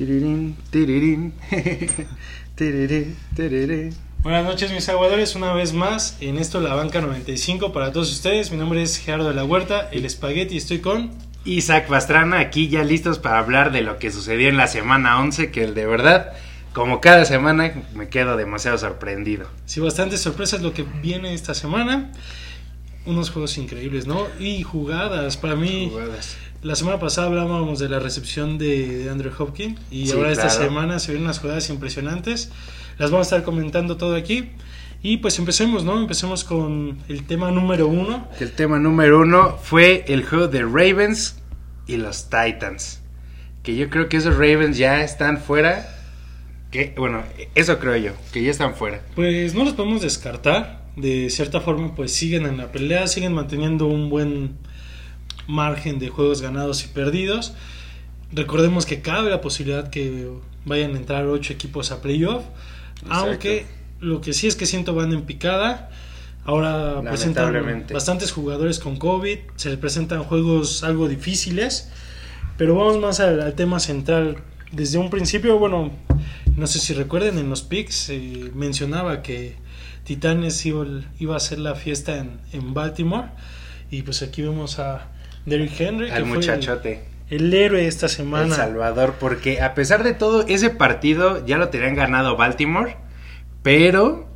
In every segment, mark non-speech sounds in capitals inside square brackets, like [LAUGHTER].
Tirirín, tirirín. [LAUGHS] Tirirí, tirirí. Buenas noches mis aguadores, una vez más en esto La Banca 95 para todos ustedes. Mi nombre es Gerardo de la Huerta, el espagueti, estoy con... Isaac Pastrana, aquí ya listos para hablar de lo que sucedió en la semana 11, que de verdad, como cada semana, me quedo demasiado sorprendido. Sí, bastantes sorpresas lo que viene esta semana. Unos juegos increíbles, ¿no? Y jugadas, para mí... Jugadas. La semana pasada hablábamos de la recepción de, de Andrew Hopkins y Sí, ahora esta claro. semana se ven unas jugadas impresionantes. Las vamos a estar comentando todo aquí. Y pues empecemos, ¿no? Empecemos con el tema número uno. El tema número uno fue el juego de Ravens y los Titans. Que yo creo que esos Ravens ya están fuera. Que, bueno, eso creo yo, que ya están fuera. Pues no los podemos descartar. De cierta forma, pues siguen en la pelea, siguen manteniendo un buen margen de juegos ganados y perdidos. Recordemos que cabe la posibilidad que vayan a entrar ocho equipos a playoff. Aunque lo que sí es que siento van en picada. Ahora presentan bastantes jugadores con COVID. Se les presentan juegos algo difíciles. Pero vamos más al, al tema central. Desde un principio, bueno, no sé si recuerden, en los picks eh, mencionaba que Titanes iba, iba a hacer la fiesta en, en Baltimore. Y pues aquí vemos a Derrick Henry, Al que fue muchachote. el, el héroe esta El semana. Salvador, porque a pesar de todo, ese partido ya lo tenían ganado Baltimore, pero,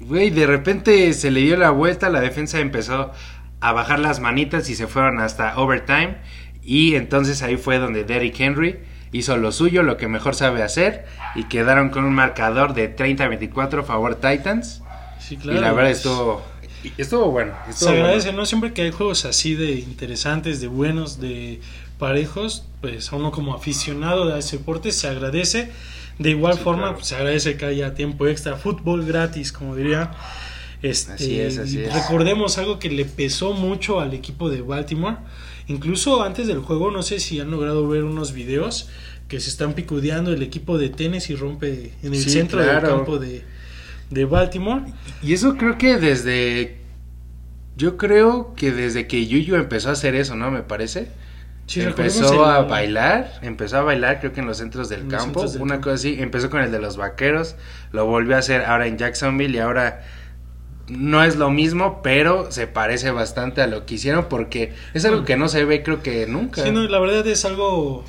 güey, de repente se le dio la vuelta, la defensa empezó a bajar las manitas y se fueron hasta overtime, y entonces ahí fue donde Derrick Henry hizo lo suyo, lo que mejor sabe hacer, y quedaron con un marcador de 30-24 a favor Titans, Sí, claro. y la verdad pues, estuvo, estuvo bueno. Se bueno. agradece, ¿no? Siempre que hay juegos así de interesantes, de buenos, de parejos, pues a uno como aficionado a ese deporte se agradece. De igual Sí, forma, claro. pues, se agradece que haya tiempo extra, fútbol gratis, como diría. Este, Así es, así es. Recordemos algo que le pesó mucho al equipo de Baltimore. Incluso antes del juego, no sé si han logrado ver unos videos que se están picudeando el equipo de tenis y rompe en el Sí, centro claro. del campo de, de Baltimore. Y eso creo que desde. Yo creo que desde que Yuyu empezó a hacer eso, ¿no? Me parece. Sí, empezó a el- bailar, empezó a bailar creo que en los centros del En campo, centros del una campo. cosa así, empezó con el de los vaqueros, lo volvió a hacer ahora en Jacksonville y ahora no es lo mismo, pero se parece bastante a lo que hicieron porque es algo que no se ve creo que nunca. Sí, no, la verdad es algo,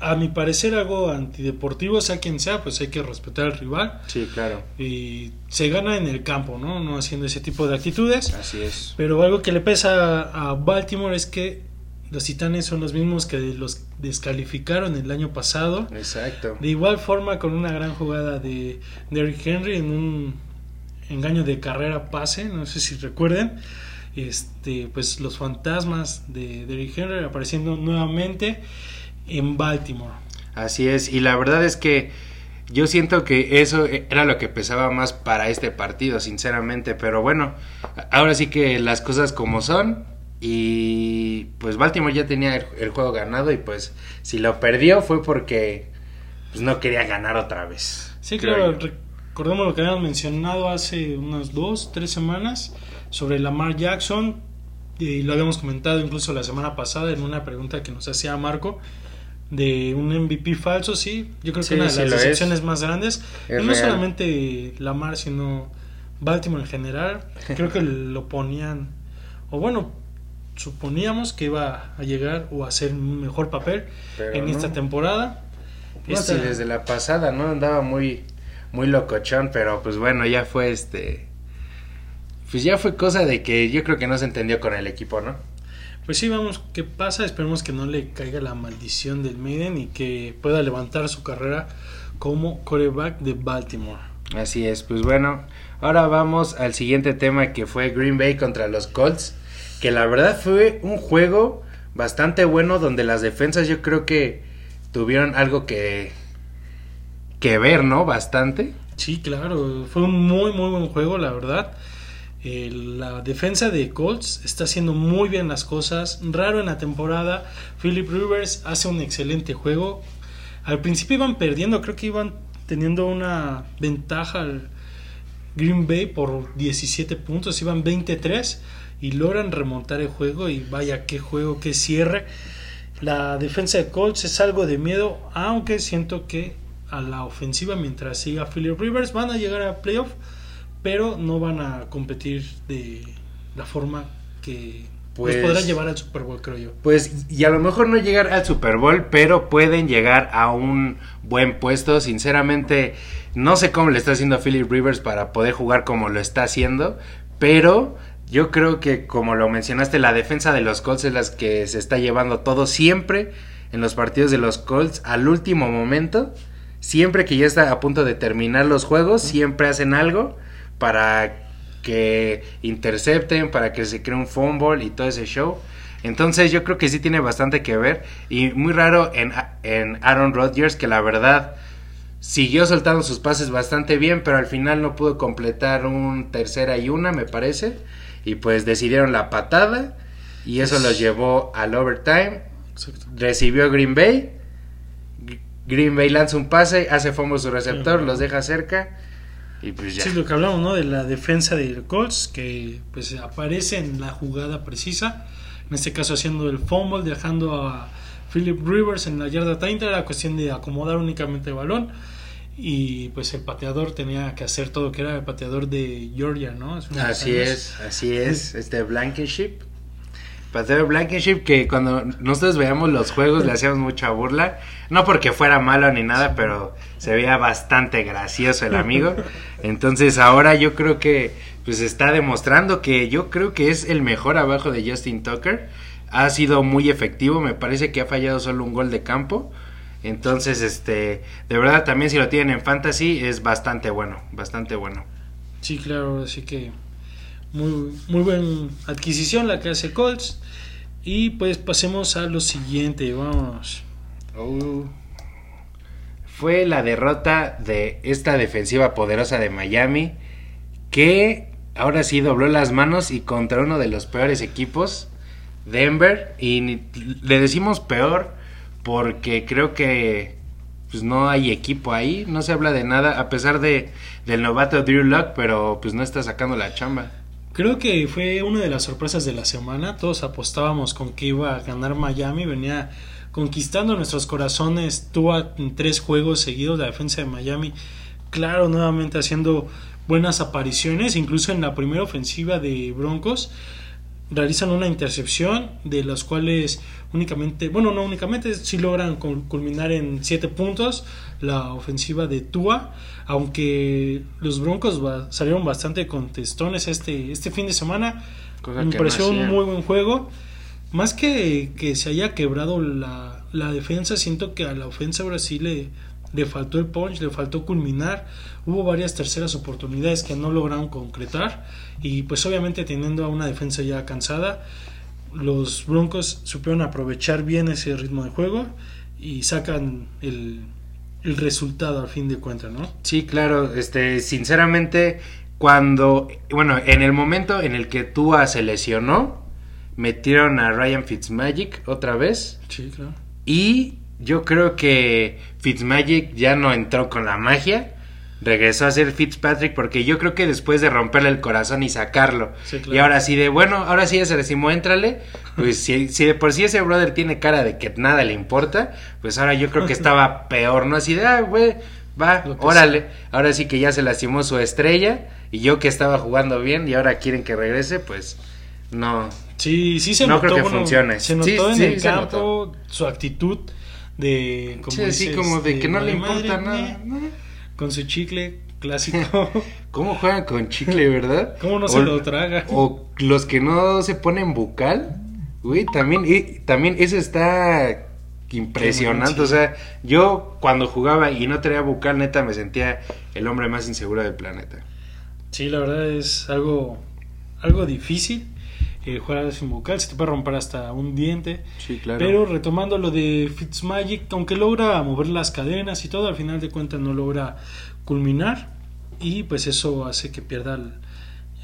a mi parecer, algo antideportivo, sea quien sea, pues hay que respetar al rival Sí, claro, y se gana en el campo, ¿no? No haciendo ese tipo de actitudes. así es. Pero algo que le pesa a Baltimore es que los Titanes son los mismos que los descalificaron el año pasado. Exacto. De igual forma, con una gran jugada de Derrick Henry en un engaño de carrera pase, no sé si recuerden. Este, pues los fantasmas de Derrick Henry apareciendo nuevamente en Baltimore. Así es, y la verdad es que yo siento que eso era lo que pesaba más para este partido, sinceramente, pero bueno, ahora sí que las cosas como son y pues Baltimore ya tenía el, el juego ganado y pues si lo perdió fue porque pues no quería ganar otra vez. Sí, claro, recordemos lo que habíamos mencionado hace unas dos, tres semanas sobre Lamar Jackson. Y lo habíamos comentado incluso la semana pasada en una pregunta que nos hacía Marco de un MVP falso, sí. Yo creo Sí, que una de sí las es. decepciones más grandes. Es no real. solamente Lamar, sino Baltimore en general. [LAUGHS] Creo que lo ponían, o bueno, suponíamos que iba a llegar o a hacer un mejor papel Pero en no. esta temporada. No, Esta- sí, desde la pasada, ¿no? Andaba muy, muy locochón, pero pues bueno, ya fue este... Pues ya fue cosa de que yo creo que no se entendió con el equipo, ¿no? Pues sí, vamos, ¿qué pasa? Esperemos que no le caiga la maldición del Maiden y que pueda levantar su carrera como coreback de Baltimore. Así es, pues bueno, ahora vamos al siguiente tema que fue Green Bay contra los Colts, que la verdad fue un juego bastante bueno donde las defensas yo creo que tuvieron algo que que ver, ¿no? Bastante. Sí, claro, fue un muy, muy buen juego, la verdad. Eh, la defensa de Colts está haciendo muy bien las cosas. Raro en la temporada. Philip Rivers hace un excelente juego. Al principio iban perdiendo, creo que iban teniendo una ventaja al Green Bay por 17 puntos, iban 23 y logran remontar el juego y vaya qué juego, qué cierre. La defensa de Colts es algo de miedo, aunque siento que a la ofensiva, mientras siga Philip Rivers, van a llegar a playoff, pero no van a competir de la forma que pues, los podrán llevar al Super Bowl, creo yo. Pues, y a lo mejor no llegar al Super Bowl, pero pueden llegar a un buen puesto. Sinceramente, no sé cómo le está haciendo Philip Rivers para poder jugar como lo está haciendo, pero yo creo que, como lo mencionaste, la defensa de los Colts es la que se está llevando todo siempre en los partidos de los Colts al último momento. Siempre que ya está a punto de terminar los juegos, siempre hacen algo para que intercepten, para que se cree un fumble y todo ese show. Entonces yo creo que sí tiene bastante que ver. Y muy raro en, en Aaron Rodgers, que la verdad siguió soltando sus pases bastante bien, pero al final no pudo completar un tercera y una, me parece. Y pues decidieron la patada y eso los llevó al overtime. Recibió Green Bay. Green Bay lanza un pase, hace fumble su receptor, los deja cerca y pues ya. Sí, lo que hablamos, ¿no? De la defensa de Colts, que pues aparece en la jugada precisa. En este caso haciendo el fumble, dejando a Philip Rivers en la yarda 30. Era cuestión de acomodar únicamente el balón. Y pues el pateador tenía que hacer todo, que era el pateador de Georgia, ¿no? así es, así es. [LAUGHS] Este Blankenship. Pateador Blankenship que cuando nosotros veíamos los juegos le hacíamos mucha burla. No porque fuera malo ni nada, pero se veía bastante gracioso el amigo. [LAUGHS] Entonces ahora yo creo que pues está demostrando que yo creo que es el mejor abajo de Justin Tucker. Ha sido muy efectivo, me parece que ha fallado solo un gol de campo. Entonces, este, de verdad también si lo tienen en fantasy es bastante bueno, bastante bueno. Sí, claro, así que muy, muy buena adquisición la que hace Colts. Y pues pasemos a lo siguiente, vamos. Oh. Fue la derrota de esta defensiva poderosa de Miami que ahora sí dobló las manos y contra uno de los peores equipos, Denver, y le decimos peor porque creo que pues no hay equipo ahí, no se habla de nada, a pesar de del novato Drew Luck, pero pues no está sacando la chamba. Creo que fue una de las sorpresas de la semana, todos apostábamos con que iba a ganar Miami, venía conquistando nuestros corazones, tuvo en tres juegos seguidos la defensa de Miami, claro, nuevamente haciendo buenas apariciones, incluso en la primera ofensiva de Broncos, realizan una intercepción de las cuales únicamente, bueno, no únicamente, si logran culminar en 7 puntos la ofensiva de Tua, aunque los Broncos salieron bastante contestones este, este fin de semana, me pareció un muy buen juego. Más que que se haya quebrado la, la defensa, siento que a la ofensa Brasil le, le faltó el punch, le faltó culminar. Hubo varias terceras oportunidades que no lograron concretar y pues obviamente teniendo a una defensa ya cansada, los Broncos supieron aprovechar bien ese ritmo de juego y sacan el, el resultado al fin de cuentas, ¿no? Sí, claro, este, sinceramente, cuando, bueno, en el momento en el que Tua se lesionó, metieron a Ryan Fitzmagic otra vez. Sí, claro. Y yo creo que Fitzmagic ya no entró con la magia. Regresó a ser Fitzpatrick porque yo creo que después de romperle el corazón y sacarlo. Y ahora sí de bueno ahora sí ya se decimos entrale pues si, si, de por sí ese brother tiene cara de que nada le importa pues ahora yo creo que [LAUGHS] estaba peor no así de ah güey va órale ahora sí que ya se lastimó su estrella y yo que estaba jugando bien y ahora quieren que regrese pues no. Sí sí se no notó, creo que funcione. se notó en el campo su actitud de como sí, como de que no le importa nada con su chicle clásico. [LAUGHS] ¿Cómo juegan con chicle, verdad? ¿Cómo no se lo traga? O los que no se ponen bucal. Uy, también, y, también eso está impresionante. O sea, yo cuando jugaba y no tenía bucal, neta, me sentía el hombre más inseguro del planeta. Sí, la verdad es algo, algo difícil. Eh, jugar sin bucal, se te puede romper hasta un diente. Sí, claro. Pero retomando lo de Fitzmagic, aunque logra mover las cadenas y todo, al final de cuentas no logra culminar. Y pues eso hace que pierda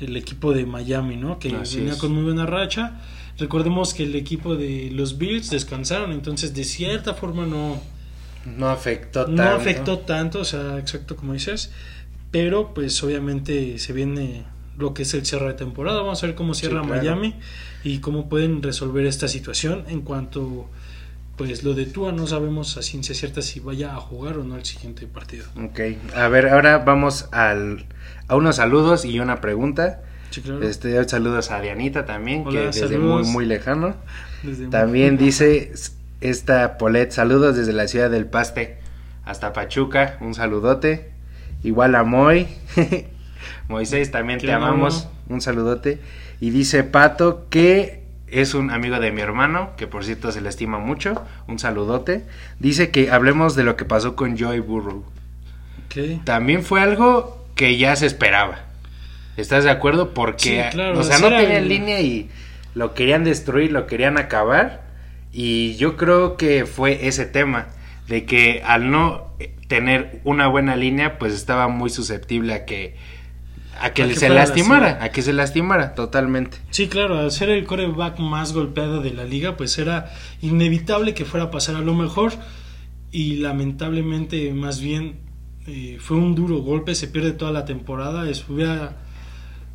el, equipo de Miami, ¿no? Que venía con muy buena racha. Recordemos que el equipo de los Bills descansaron, entonces de cierta forma no. No afectó tanto. No afectó tanto, o sea, exacto como dices. Pero pues obviamente se viene lo que es el cierre de temporada. Vamos a ver cómo cierra Miami y cómo pueden resolver esta situación en cuanto pues lo de Tua no sabemos a ciencia cierta si vaya a jugar o no el siguiente partido. Ok, a ver, ahora vamos al, a unos saludos y una pregunta. Sí, claro. Este, saludos a Dianita también, Hola, que desde saludos. muy, muy lejano. Desde- También dice esta Polet, saludos desde la ciudad del Paste hasta Pachuca, un saludote. Igual a Moy. [LAUGHS] Moisés, también ¿Qué te amamos, un saludote. Y dice Pato que es un amigo de mi hermano, que por cierto se le estima mucho, un saludote. Dice que hablemos de lo que pasó con Joy Burrow. También fue algo que ya se esperaba. ¿Estás de acuerdo? Porque, Sí, claro, o sea, no el- línea y lo querían destruir, lo querían acabar. Y yo creo que fue ese tema, de que al no tener una buena línea, pues estaba muy susceptible a que, a que, A que se lastimara, a que se lastimara totalmente. Sí, claro, al ser el coreback más golpeado de la liga, pues era inevitable que fuera a pasar a lo mejor y lamentablemente más bien eh, fue un duro golpe, se pierde toda la temporada, es, hubiera,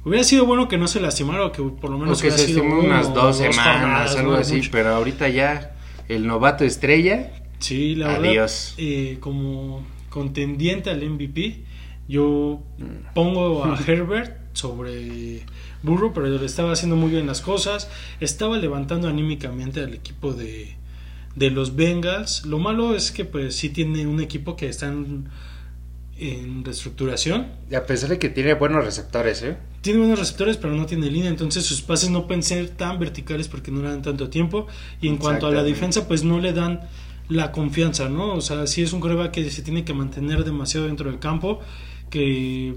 hubiera sido bueno que no se lastimara o que por lo O menos que hubiera se sido unas o dos semanas, algo así, mucho. pero ahorita ya el novato estrella, Sí, la Adiós. verdad, eh, como contendiente al MVP, yo pongo a [LAUGHS] Herbert sobre Burrow, pero le estaba haciendo muy bien las cosas, estaba levantando anímicamente al equipo de, de los Bengals. Lo malo es que pues sí tiene un equipo que está en, en reestructuración. y a pesar de que tiene buenos receptores, ¿eh? Tiene buenos receptores, pero no tiene línea, entonces sus pases no pueden ser tan verticales porque no le dan tanto tiempo. Y en cuanto a la defensa, pues no le dan la confianza, ¿no? O sea, sí es un coreback que se tiene que mantener demasiado dentro del campo, que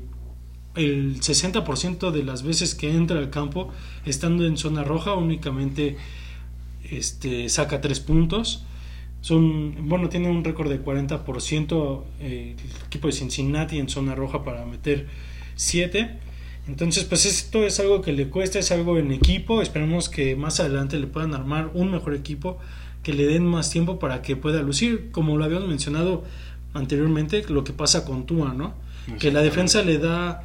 el 60% de las veces que entra al campo, estando en zona roja, únicamente este, saca tres puntos. Son, bueno, tiene un récord de 40% eh, el equipo de Cincinnati en zona roja para meter 7. Entonces, pues esto es algo que le cuesta, es algo en equipo. Esperemos que más adelante le puedan armar un mejor equipo, que le den más tiempo para que pueda lucir, como lo habíamos mencionado anteriormente, lo que pasa con Tua, ¿no? Que la defensa le da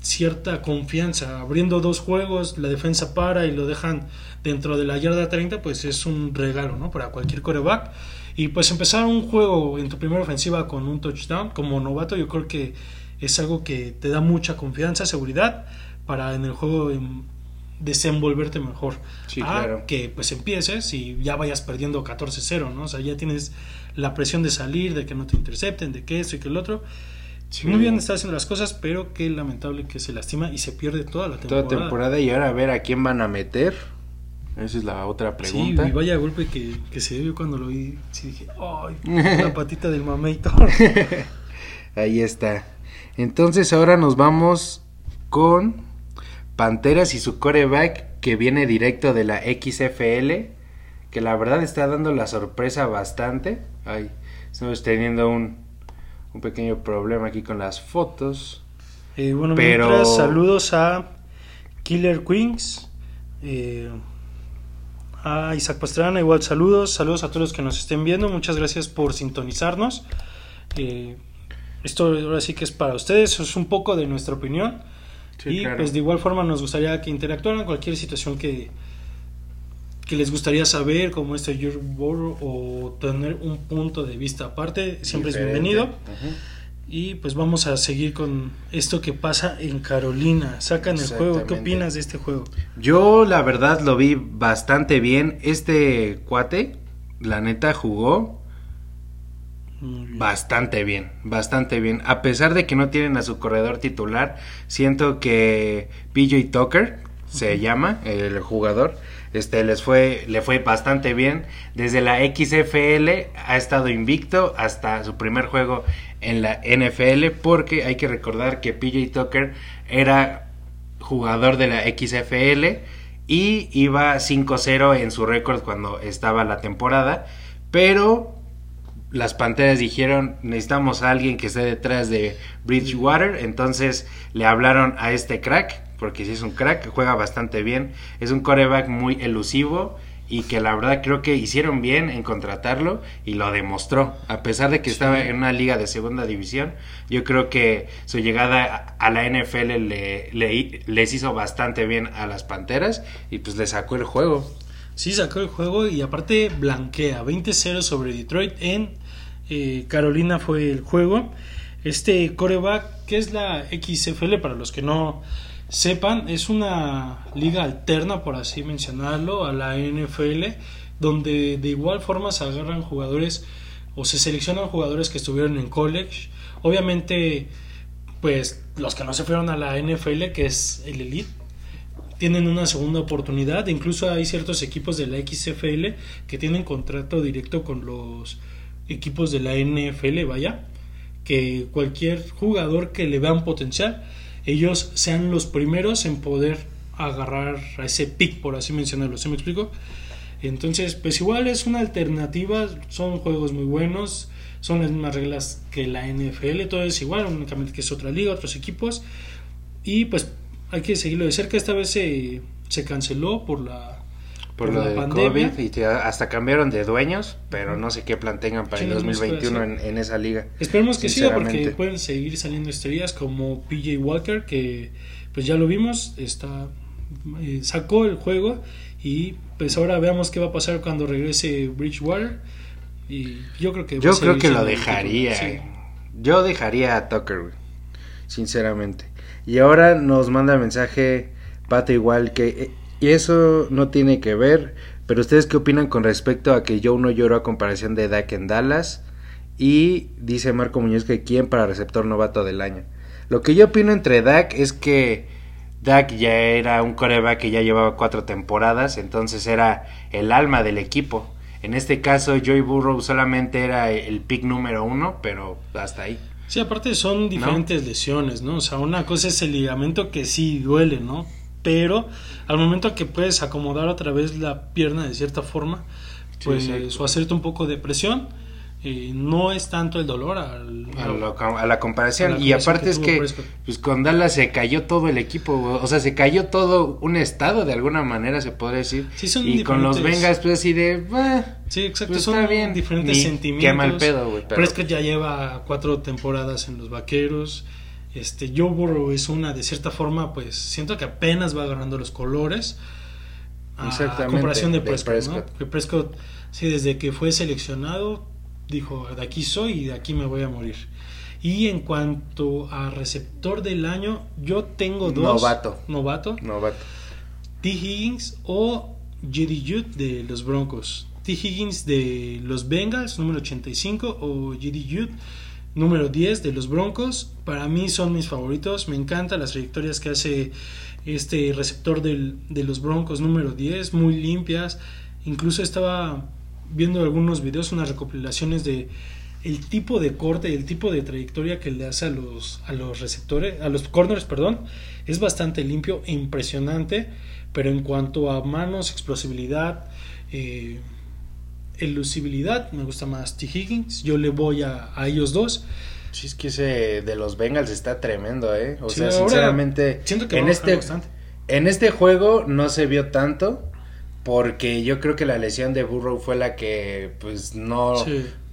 cierta confianza. Abriendo dos juegos, la defensa para y lo dejan dentro de la yarda 30, pues es un regalo, ¿no? Para cualquier coreback. Y pues empezar un juego en tu primera ofensiva con un touchdown, como novato, yo creo que es algo que te da mucha confianza, seguridad, para en el juego em, desenvolverte mejor. Sí, A claro. que pues empieces y ya vayas perdiendo 14-0, ¿no? O sea, ya tienes la presión de salir, de que no te intercepten, de que esto y que el otro. Sí. Muy bien está haciendo las cosas, pero qué lamentable que se lastima y se pierde toda la temporada. Toda temporada y ahora a ver a quién van a meter. Esa es la otra pregunta. Sí, y vaya golpe que, que se dio cuando lo vi. Sí dije, ¡ay! [LAUGHS] La patita del mameitor. [LAUGHS] Ahí está. Entonces ahora nos vamos con Panteras y su coreback que viene directo de la XFL. Que la verdad está dando la sorpresa bastante. Ay, estamos teniendo un, un pequeño problema aquí con las fotos. Eh, bueno, Pero- mientras, saludos a Killer Queens. eh, a Isaac Pastrana, igual saludos. Saludos a todos los que nos estén viendo. Muchas gracias por sintonizarnos. Eh, esto ahora sí que es para ustedes. Es un poco de nuestra opinión. Sí, y claro. pues de igual forma nos gustaría que interactuaran cualquier situación que, que les gustaría saber, como este Burrow, o tener un punto de vista aparte, siempre es bienvenido. Y pues vamos a seguir con esto que pasa en Carolina. Sacan el juego. ¿Qué opinas de este juego? Yo la verdad lo vi bastante bien. Este cuate, la neta, jugó bien. Bastante bien, bastante bien. A pesar de que no tienen a su corredor titular, siento que PJ Tucker se llama el jugador. Este les fue le fue bastante bien. Desde la XFL ha estado invicto hasta su primer juego en la NFL porque hay que recordar que PJ Tucker era jugador de la XFL y iba 5-0 en su récord cuando estaba la temporada, pero las Panteras dijeron necesitamos a alguien que esté detrás de Bridgewater, entonces le hablaron a este crack, porque si es un crack, juega bastante bien, es un coreback muy elusivo y que la verdad creo que hicieron bien en contratarlo y lo demostró, a pesar de que estaba en una liga de segunda división, yo creo que su llegada a a la NFL le, le- les hizo bastante bien a las Panteras y pues le sacó el juego. Sí, sacó el juego y aparte blanquea 20-0 sobre Detroit en eh, Carolina fue el juego. Este coreback, que es la XFL para los que no sepan, es una liga alterna, por así mencionarlo, a la NFL, donde de igual forma se agarran jugadores o se seleccionan jugadores que estuvieron en college. Obviamente, pues los que no se fueron a la NFL, que es el Elite, tienen una segunda oportunidad. Incluso hay ciertos equipos de la XFL que tienen contrato directo con los equipos de la NFL, vaya, que cualquier jugador que le vean potencial, ellos sean los primeros en poder agarrar a ese pick, por así mencionarlo. ¿Se me explico? Entonces, pues igual es una alternativa, son juegos muy buenos, son las mismas reglas que la NFL, todo es igual, únicamente que es otra liga, otros equipos. Y pues hay que seguirlo de cerca. Esta vez se, se canceló por la, por, lo del COVID y hasta cambiaron de dueños, pero no sé qué plan tengan para el 2021 en, en, esa liga. Esperemos que siga porque pueden seguir saliendo estrellas como PJ Walker que pues ya lo vimos, está eh, sacó el juego y pues ahora veamos qué va a pasar cuando regrese Bridgewater y yo creo que yo creo que lo dejaría. Yo dejaría a Tucker, sinceramente. Y ahora nos manda mensaje Pato igual que eh, y eso no tiene que ver, pero ustedes qué opinan con respecto a que Joe no lloró a comparación de Dak en Dallas y dice Marco Muñoz que quién para receptor novato del año. Lo que yo opino entre Dak es que Dak ya era un coreback que ya llevaba cuatro temporadas, entonces era el alma del equipo. En este caso, Joey Burrow solamente era el pick número uno, pero hasta ahí. Sí, aparte son diferentes lesiones, ¿no? O sea, una cosa es el ligamento que sí duele, ¿no? Pero al momento que puedes acomodar otra vez la pierna de cierta forma, pues o hacerte un poco de presión, eh, no es tanto el dolor al, a, la comparación. y aparte es que pues con Dallas se cayó todo el equipo, o sea, se cayó todo un estado de alguna manera, se podría decir. y con los Vengas, pues así de... sí, exacto, pues, son bien. diferentes sentimientos. Qué mal pedo, güey. Que ya lleva cuatro temporadas en los Vaqueros. Este, Joe Burrow es una, de cierta forma, pues siento que apenas va agarrando los colores. A comparación de Prescott, Que Prescott, sí, desde que fue seleccionado, dijo, de aquí soy y de aquí me voy a morir. Y en cuanto a receptor del año, yo tengo dos. Novato. Novato. Novato. T. Higgins o J.D. Jude de los Broncos. T. Higgins de los Bengals, número 85, o J.D. Jude, número 10 de los Broncos. Para mí son mis favoritos. Me encantan las trayectorias que hace este receptor del, de los Broncos, número 10, muy limpias. Incluso estaba viendo algunos videos, unas recopilaciones de el tipo de corte y el tipo de trayectoria que le hace a los, a los receptores, a los corners, perdón, es bastante limpio e impresionante, pero en cuanto a manos, explosibilidad, eh, elusibilidad, me gusta más T. Higgins, yo le voy a, ellos dos. Sí, es que ese de los Bengals está tremendo, ¿eh? O sea, sinceramente, siento que en, este, en este juego no se vio tanto, porque yo creo que la lesión de Burrow fue la que, pues, no,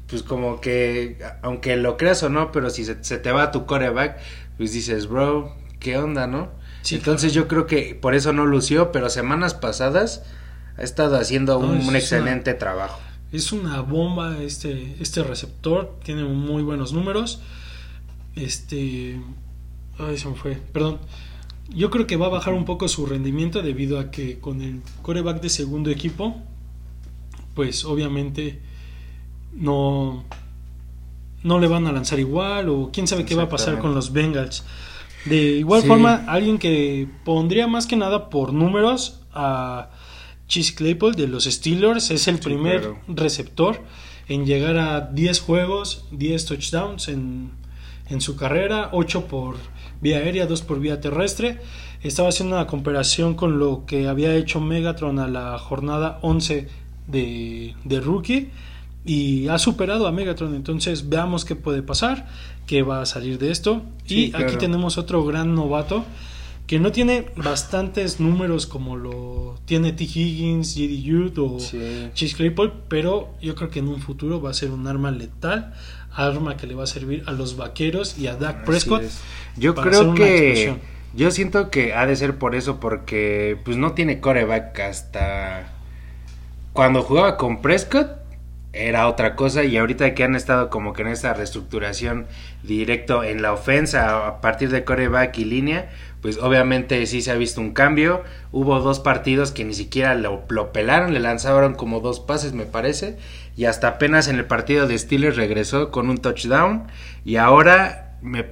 pues como que, aunque lo creas o no, pero si se, te va tu coreback, pues dices, bro, ¿qué onda, no? Entonces yo creo que por eso no lució, pero semanas pasadas ha estado haciendo un, excelente trabajo. Es una bomba este, este receptor, tiene muy buenos números. Este... Ay, se me fue, perdón yo creo que va a bajar un poco su rendimiento debido a que con el coreback de segundo equipo, pues obviamente no, no le van a lanzar igual o quién sabe qué va a pasar con los Bengals. De igual forma, alguien que pondría más que nada por números a Chase Claypool de los Steelers es el primer receptor en llegar a 10 juegos, 10 touchdowns en, en su carrera, 8 por vía aérea, dos por vía terrestre. Estaba haciendo una comparación con lo que había hecho Megatron a la jornada 11 de, rookie y ha superado a Megatron. Entonces veamos qué puede pasar, qué va a salir de esto. y aquí tenemos otro gran novato que no tiene bastantes números como lo tiene T. Higgins, J.D. Youth o Chase Claypool, pero yo creo que en un futuro va a ser un arma letal, arma que le va a servir a los vaqueros y a Dak Prescott. Yo creo que yo siento que ha de ser por eso porque pues no tiene coreback hasta cuando jugaba con Prescott era otra cosa y ahorita que han estado como que en esta reestructuración directo en la ofensa a partir de coreback y línea, pues obviamente sí se ha visto un cambio. Hubo dos partidos que ni siquiera lo, lo, pelaron, le lanzaron como dos pases me parece, y hasta apenas en el partido de Steelers regresó con un touchdown y ahora me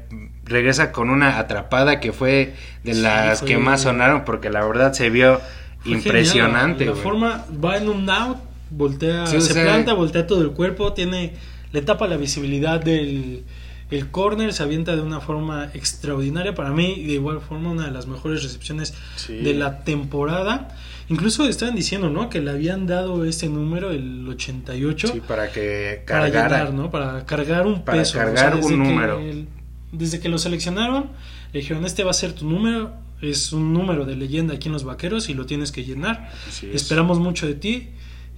regresa con una atrapada que fue de las que más sonaron porque la verdad se vio impresionante. Genial, la, forma va en un out, voltea, sí, se sea, planta, voltea todo el cuerpo, tiene le tapa la visibilidad del el corner se avienta de una forma extraordinaria para mí y de igual forma una de las mejores recepciones sí. de la temporada. Incluso estaban diciendo, ¿no? Que le habían dado este número, el 88. Sí, para que cargara. Para llenar, ¿no? Para cargar un para peso. cargar o sea, un número. El, desde que lo seleccionaron, le dijeron, este va a ser tu número. Es un número de leyenda aquí en los vaqueros y lo tienes que llenar. Esperamos mucho de ti.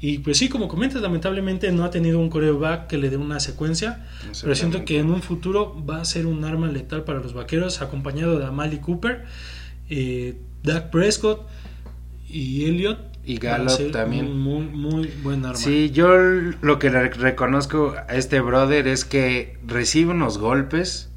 Y pues sí, como comentas, lamentablemente no ha tenido un coreback que le dé una secuencia, pero siento que en un futuro va a ser un arma letal para los vaqueros, acompañado de Amali Cooper, eh, Dak Prescott y Elliot. Y Gallup también. muy, muy buen arma. Sí, yo lo que le reconozco a este brother es que recibe unos golpes,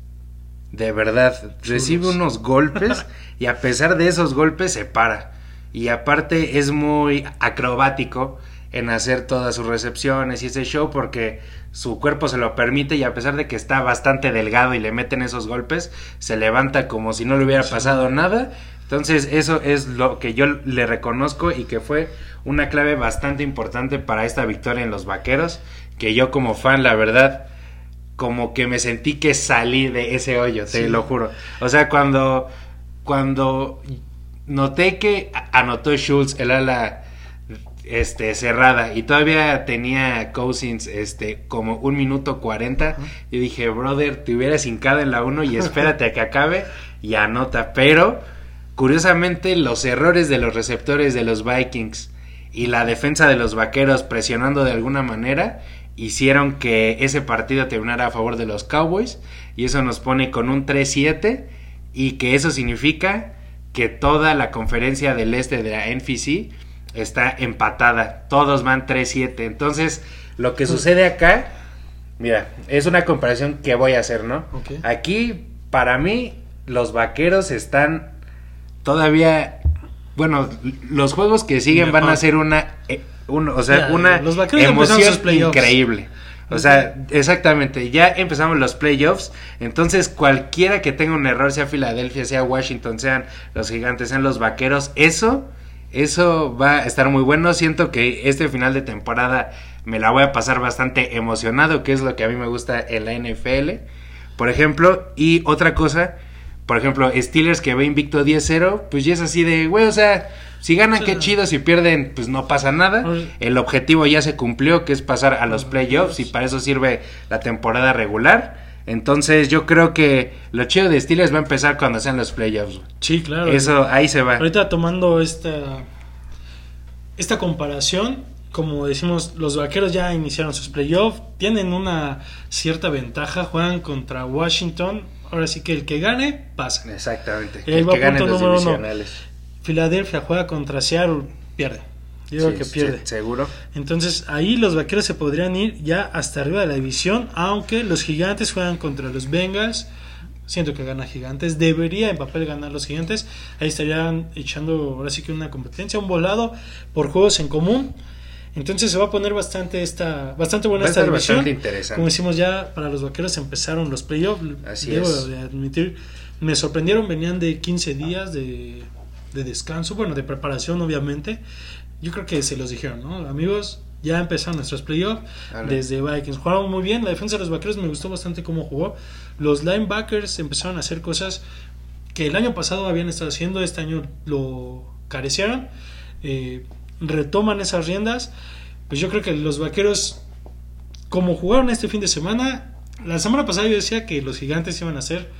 de verdad, recibe unos golpes [LAUGHS] y a pesar de esos golpes se para. Y aparte es muy acrobático en hacer todas sus recepciones y ese show porque su cuerpo se lo permite y a pesar de que está bastante delgado y le meten esos golpes, se levanta como si no le hubiera pasado nada. Entonces eso es lo que yo le reconozco y que fue una clave bastante importante para esta victoria en los Vaqueros, que yo como fan, la verdad, como que me sentí que salí de ese hoyo, te sí. lo juro. O sea, cuando, cuando noté que anotó Schultz, el ala este cerrada. Y todavía tenía Cousins este como un minuto cuarenta. Yo dije brother te hubieras hincado en la uno y espérate a que acabe y anota pero curiosamente los errores de los receptores de los Vikings y la defensa de los vaqueros presionando de alguna manera hicieron que ese partido terminara a favor de los Cowboys. Y eso nos pone con un 3-7 y que eso significa que toda la conferencia del este de la NFC está empatada. Todos van 3-7. Entonces, lo que sucede acá, mira, es una comparación que voy a hacer, ¿no? Okay. Aquí, para mí, los vaqueros están todavía. Bueno, los juegos que siguen van a ser una. Eh, un, o sea, una emoción increíble. O sea, exactamente, ya empezamos los playoffs, entonces cualquiera que tenga un error, sea Filadelfia, sea Washington, sean los gigantes, sean los vaqueros, eso eso va a estar muy bueno. Siento que este final de temporada me la voy a pasar bastante emocionado, que es lo que a mí me gusta en la NFL. Por ejemplo, y otra cosa, por ejemplo, Steelers que va invicto 10-0, pues ya es así de, güey, o sea, si ganan, sí. qué chido, si pierden, pues no pasa nada. El objetivo ya se cumplió, que es pasar a los playoffs, y para eso sirve la temporada regular. Entonces yo creo que lo chido de Steelers va a empezar cuando sean los playoffs. Sí, claro. Eso, ahí se va. Ahorita tomando esta, esta comparación, como decimos, los vaqueros ya iniciaron sus playoffs, tienen una cierta ventaja, juegan contra Washington. Ahora sí que el que gane, pasa. Exactamente. El, el que gane los divisionales. Filadelfia juega contra Seattle, pierde. Yo creo que pierde. Sí, seguro. Entonces ahí los vaqueros se podrían ir ya hasta arriba de la división, aunque los gigantes juegan contra los Bengals. Siento que gana Gigantes. Debería en papel ganar los Gigantes. Ahí estarían echando ahora sí que una competencia, un volado por juegos en común. Entonces se va a poner bastante esta bastante buena va esta división. Bastante interesante. Como decimos ya para los vaqueros empezaron los playoffs. Así Debo es. de admitir, me sorprendieron, venían de 15 días de, de descanso, bueno, de preparación obviamente yo creo que se los dijeron, ¿no? Amigos, ya empezaron nuestros playoffs desde Vikings. Jugaron muy bien, la defensa de los vaqueros me gustó bastante cómo jugó. Los linebackers empezaron a hacer cosas que el año pasado habían estado haciendo, este año lo carecieron. Eh, retoman esas riendas. Pues yo creo que los vaqueros, como jugaron este fin de semana, la semana pasada yo decía que los gigantes iban a ser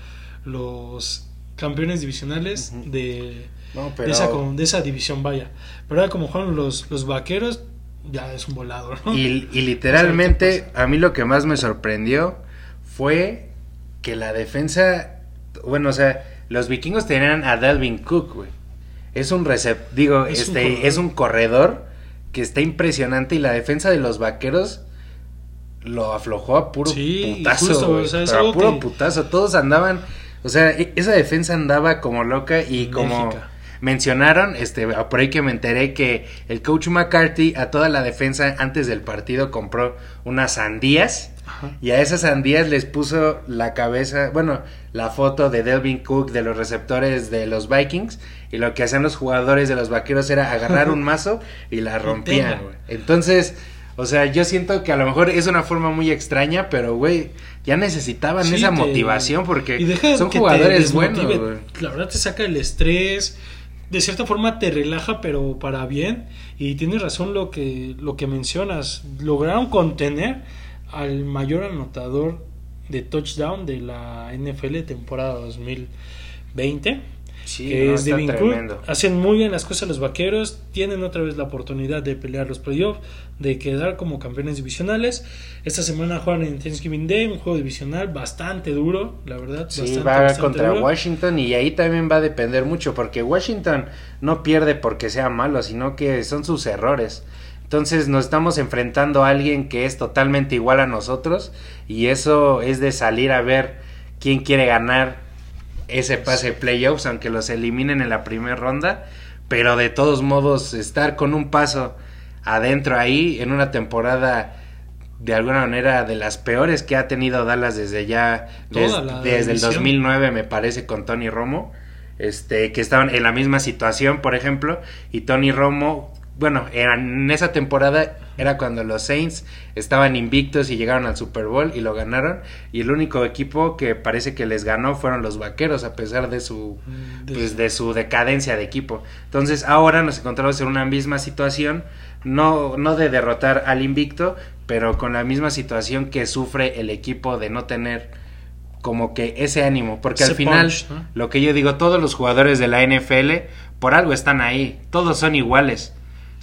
los campeones divisionales uh -huh. de no, pero... de, esa, de, esa, división, vaya. Pero ahora como juegan los, los vaqueros, ya es un volado, ¿no? Y, y [LAUGHS] literalmente, a mí lo que más me sorprendió fue que la defensa, bueno, o sea, los vikingos tenían a Dalvin Cook, güey. Es un recep, digo, Es este, es un corredor que está impresionante y la defensa de los vaqueros lo aflojó a puro Sí, putazo. justo, o sea, pero a puro que- putazo. Todos andaban. O sea, e- esa defensa andaba como loca y como. Mencionaron, este, por ahí que me enteré que el coach McCarthy a toda la defensa antes del partido compró unas sandías. Ajá. Y a esas sandías les puso la cabeza, bueno, la foto de Delvin Cook de los receptores de los Vikings. Y lo que hacían los jugadores de los vaqueros era agarrar un [LAUGHS] mazo y la rompían. Entonces, o sea, yo siento que a lo mejor es una forma muy extraña, pero, güey, ya necesitaban Sí, esa te- motivación porque y deja son que te jugadores buenos, güey. La verdad te saca el estrés, de cierta forma te relaja, pero para bien. Y tienes razón lo que, lo que mencionas. Lograron contener al mayor anotador de touchdown de la NFL temporada 2020. Sí, que no, es Devin Cook. Hacen muy bien las cosas los vaqueros. Tienen otra vez la oportunidad de pelear los playoffs, de quedar como campeones divisionales. Esta semana juegan en Thanksgiving Day, un juego divisional bastante duro, la verdad. Sí, bastante, va bastante contra duro. Washington y ahí también va a depender mucho porque Washington no pierde porque sea malo, sino que son sus errores. Entonces nos estamos enfrentando a alguien que es totalmente igual a nosotros y eso es de salir a ver quién quiere ganar ese pase de playoffs, aunque los eliminen en la primera ronda, pero de todos modos estar con un paso adentro ahí en una temporada de alguna manera de las peores que ha tenido Dallas desde ya des- desde el división. 2009 me parece con Tony Romo este que estaban en la misma situación por ejemplo y Tony Romo bueno en esa temporada era cuando los Saints estaban invictos y llegaron al Super Bowl y lo ganaron y el único equipo que parece que les ganó fueron los Vaqueros a pesar de su Mm, de- pues de su decadencia de equipo. Entonces ahora nos encontramos en una misma situación, no, no de derrotar al invicto, pero con la misma situación que sufre el equipo de no tener como que ese ánimo, porque Ese al final, punch, ¿no? lo que yo digo, todos los jugadores de la NFL por algo están ahí, todos son iguales.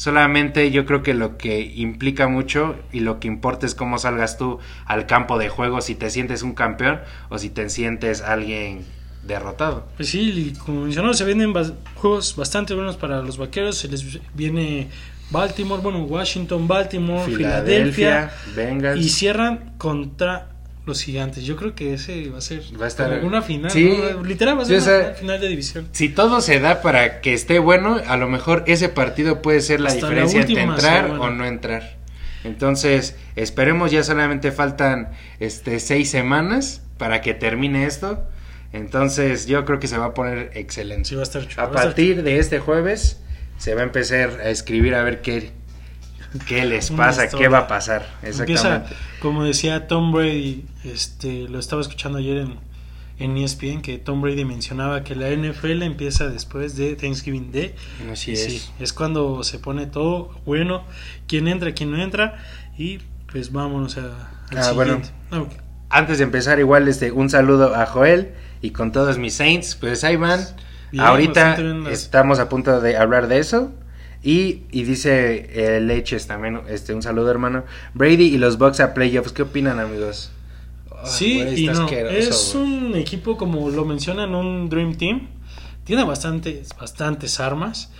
Solamente yo creo que lo que implica mucho y lo que importa es cómo salgas tú al campo de juego, si te sientes un campeón o si te sientes alguien derrotado. Pues sí, como mencionamos, se vienen bas- juegos bastante buenos para los vaqueros. Se les viene Baltimore, bueno, Washington, Baltimore, Filadelfia. Bengals. Y cierran contra los gigantes. Yo creo que ese va a ser Va a estar- como una final. Sí. ¿no? Literal va a ser una final, final de división. Si todo se da para que esté bueno, a lo mejor ese partido puede ser la Hasta la diferencia entre entrar o no entrar. Entonces, esperemos, ya solamente faltan este seis semanas para que termine esto. Entonces, yo creo que se va a poner excelente. Sí, va a estar chulo, A va a estar partir de este jueves se va a empezar a escribir a ver qué, qué les pasa, qué va a pasar. Empieza, Exactamente. como decía Tom Brady, este, lo estaba escuchando ayer en, en ESPN, que Tom Brady mencionaba que la NFL empieza después de Thanksgiving Day. Así es. sí, es cuando se pone todo bueno, quién entra, quién no entra, y pues vámonos a, al Ah, bueno. siguiente. Ah. Antes de empezar, igual este, un saludo a Joel y con todos mis Saints. Pues ahí van. Bien, Ahorita estamos a punto de hablar de eso. Y, y dice eh, Leches también, este, un saludo hermano. Brady y los Bucks a playoffs, ¿qué opinan amigos? Sí, y no. Es un equipo, como lo mencionan, un Dream Team. Tiene bastantes, bastantes armas.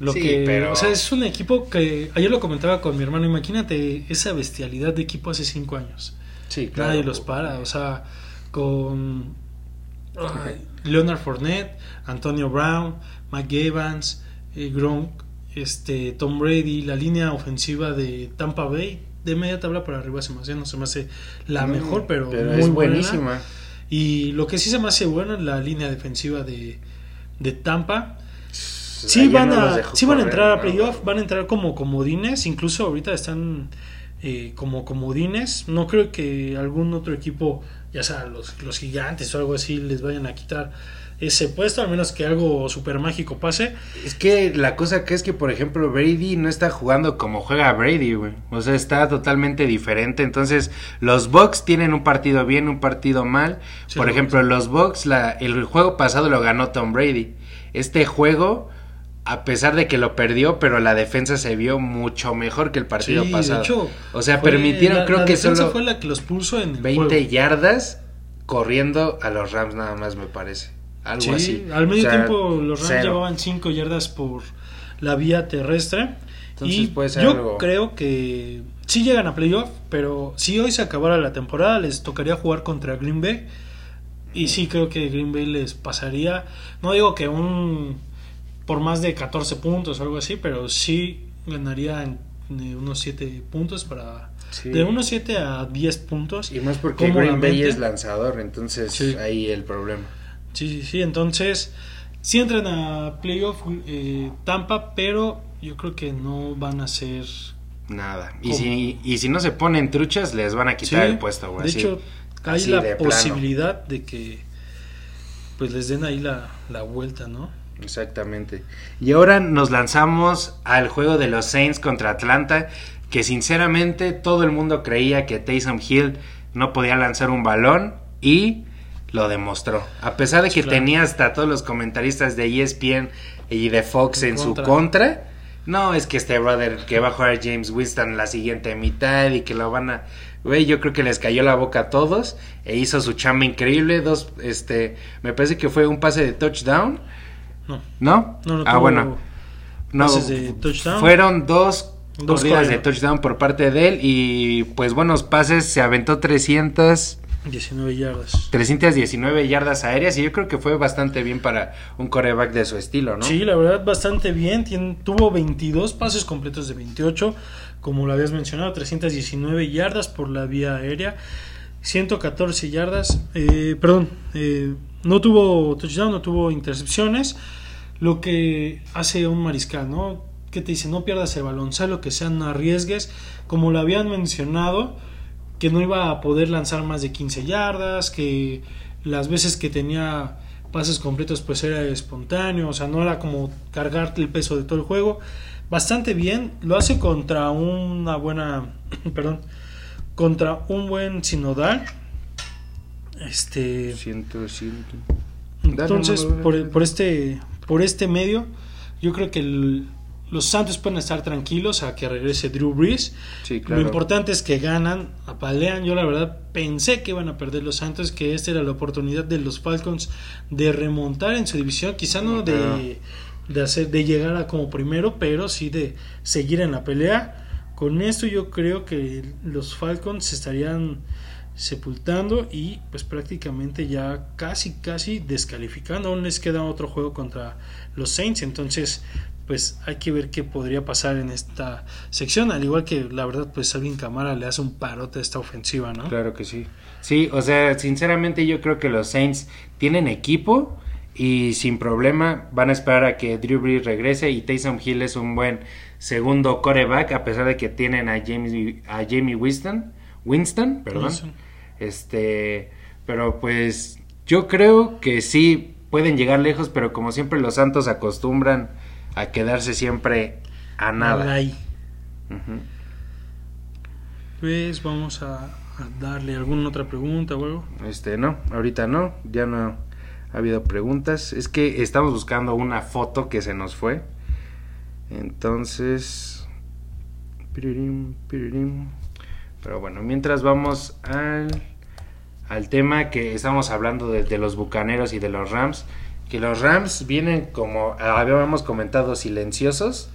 Lo Sí, que, pero- o sea, es un equipo que ayer lo comentaba con mi hermano. Imagínate esa bestialidad de equipo hace cinco años. Sí, claro. Nadie los para, o sea, con Leonard Fournette, Antonio Brown, Mike Evans, eh, Gronk, este, Tom Brady, la línea ofensiva de Tampa Bay, de media tabla para arriba se me hace, no se me hace la Mm, mejor, pero, muy es buena. buenísima. Y lo que sí se me hace bueno es la línea defensiva de, de Tampa. Sí van, no a, sí van a entrar a playoff, van a entrar como comodines, incluso ahorita están eh, como comodines. No creo que algún otro equipo, ya sea los, los gigantes o algo así, les vayan a quitar ese puesto, al menos que algo super mágico pase. Es que la cosa que es que, por ejemplo, Brady no está jugando como juega Brady, güey. O sea, está totalmente diferente. Entonces, los Bucks tienen un partido bien, un partido mal. Sí, por lo ejemplo, los Bucks, la, el juego pasado lo ganó Tom Brady. Este juego, a pesar de que lo perdió, pero la defensa se vio mucho mejor que el partido Sí, pasado. de hecho, o sea, fue- permitieron, la- creo la que solo fue la que los puso en el 20 juego. yardas corriendo a los Rams nada más, me parece. Algo Sí, así. al medio O sea, tiempo los Rams llevaban 5 yardas por la vía terrestre. Entonces y puede ser yo algo. creo que sí llegan a playoff, pero si hoy se acabara la temporada les tocaría jugar contra Green Bay. Y sí creo que Green Bay les pasaría, no digo que un por más de 14 puntos o algo así, pero sí ganaría unos 7 puntos para Sí. de unos 7 a 10 puntos. Y más porque Green Bay es lanzador, entonces Sí. ahí el problema. Sí, sí, sí. Entonces, sí entran a playoff eh, Tampa, pero yo creo que no van a ser. Nada. Y si, y si no se ponen truchas, les van a quitar Sí, el puesto, güey. De así. hecho, hay así la de plano. posibilidad de que pues les den ahí la, la vuelta, ¿no? Exactamente. Y ahora nos lanzamos al juego de los Saints contra Atlanta, que sinceramente todo el mundo creía que Taysom Hill no podía lanzar un balón y lo demostró. A pesar de que Claro. tenía hasta todos los comentaristas de ESPN y de Fox En en, contra. su contra, no es que este brother que va a jugar James Winston la siguiente mitad y que lo van a Güey, yo creo que les cayó la boca a todos e hizo su chamba increíble. Dos, este, me parece que fue un pase de touchdown. No. ¿No? No, no ah, bueno. No, pases de touchdown. Fueron dos, Dos corridas de touchdown por parte de él y pues buenos pases, se aventó 300, 19 yardas. 319 yardas aéreas y yo creo que fue bastante bien para un coreback de su estilo, ¿no? Sí, la verdad, bastante bien. Tien- tuvo 22 pases completos de 28, como lo habías mencionado, 319 yardas por la vía aérea, 114 yardas. eh, perdón, eh, no tuvo touchdown, no tuvo intercepciones. Lo que hace un mariscal, ¿no? Que te dice, no pierdas el balón, sea lo que sea, no arriesgues. Como lo habían mencionado, que no iba a poder lanzar más de 15 yardas, que las veces que tenía pases completos pues era espontáneo, o sea, no era como cargarte el peso de todo el juego. Bastante bien, lo hace contra una buena, [CLEARS THROAT] perdón, contra un buen sinodal. Este, Ciento, ciento. entonces, por, por este, por este medio, yo creo que el- los Santos pueden estar tranquilos a que regrese Drew Brees. Sí, claro. Lo importante es que ganan, apalean. Yo la verdad pensé que iban a perder los Santos, que esta era la oportunidad de los Falcons de remontar en su división, quizá no de, de hacer, de llegar a como primero, pero sí de seguir en la pelea. Con esto yo creo que los Falcons se estarían sepultando y pues prácticamente ya casi casi descalificando. Aún les queda otro juego contra los Saints, entonces pues hay que ver qué podría pasar en esta sección, al igual que la verdad pues Alvin Camara le hace un parote a esta ofensiva, ¿no? Claro que sí. Sí, o sea, sinceramente yo creo que los Saints tienen equipo y sin problema van a esperar a que Drew Brees regrese y Taysom Hill es un buen segundo coreback a pesar de que tienen a James a Jamie Winston, Winston, perdón. Winston. Este, pero pues yo creo que sí pueden llegar lejos, pero como siempre los Santos acostumbran a quedarse siempre a nada. Ahí. Ujú. Pues vamos a, a darle alguna otra pregunta o algo. Este, no, ahorita no, ya no ha habido preguntas. Es que estamos buscando una foto que se nos fue. Entonces, piririm, piririm. pero bueno, mientras vamos al, al tema que estamos hablando de, de los Bucaneros y de los Rams, que los Rams vienen como habíamos comentado silenciosos,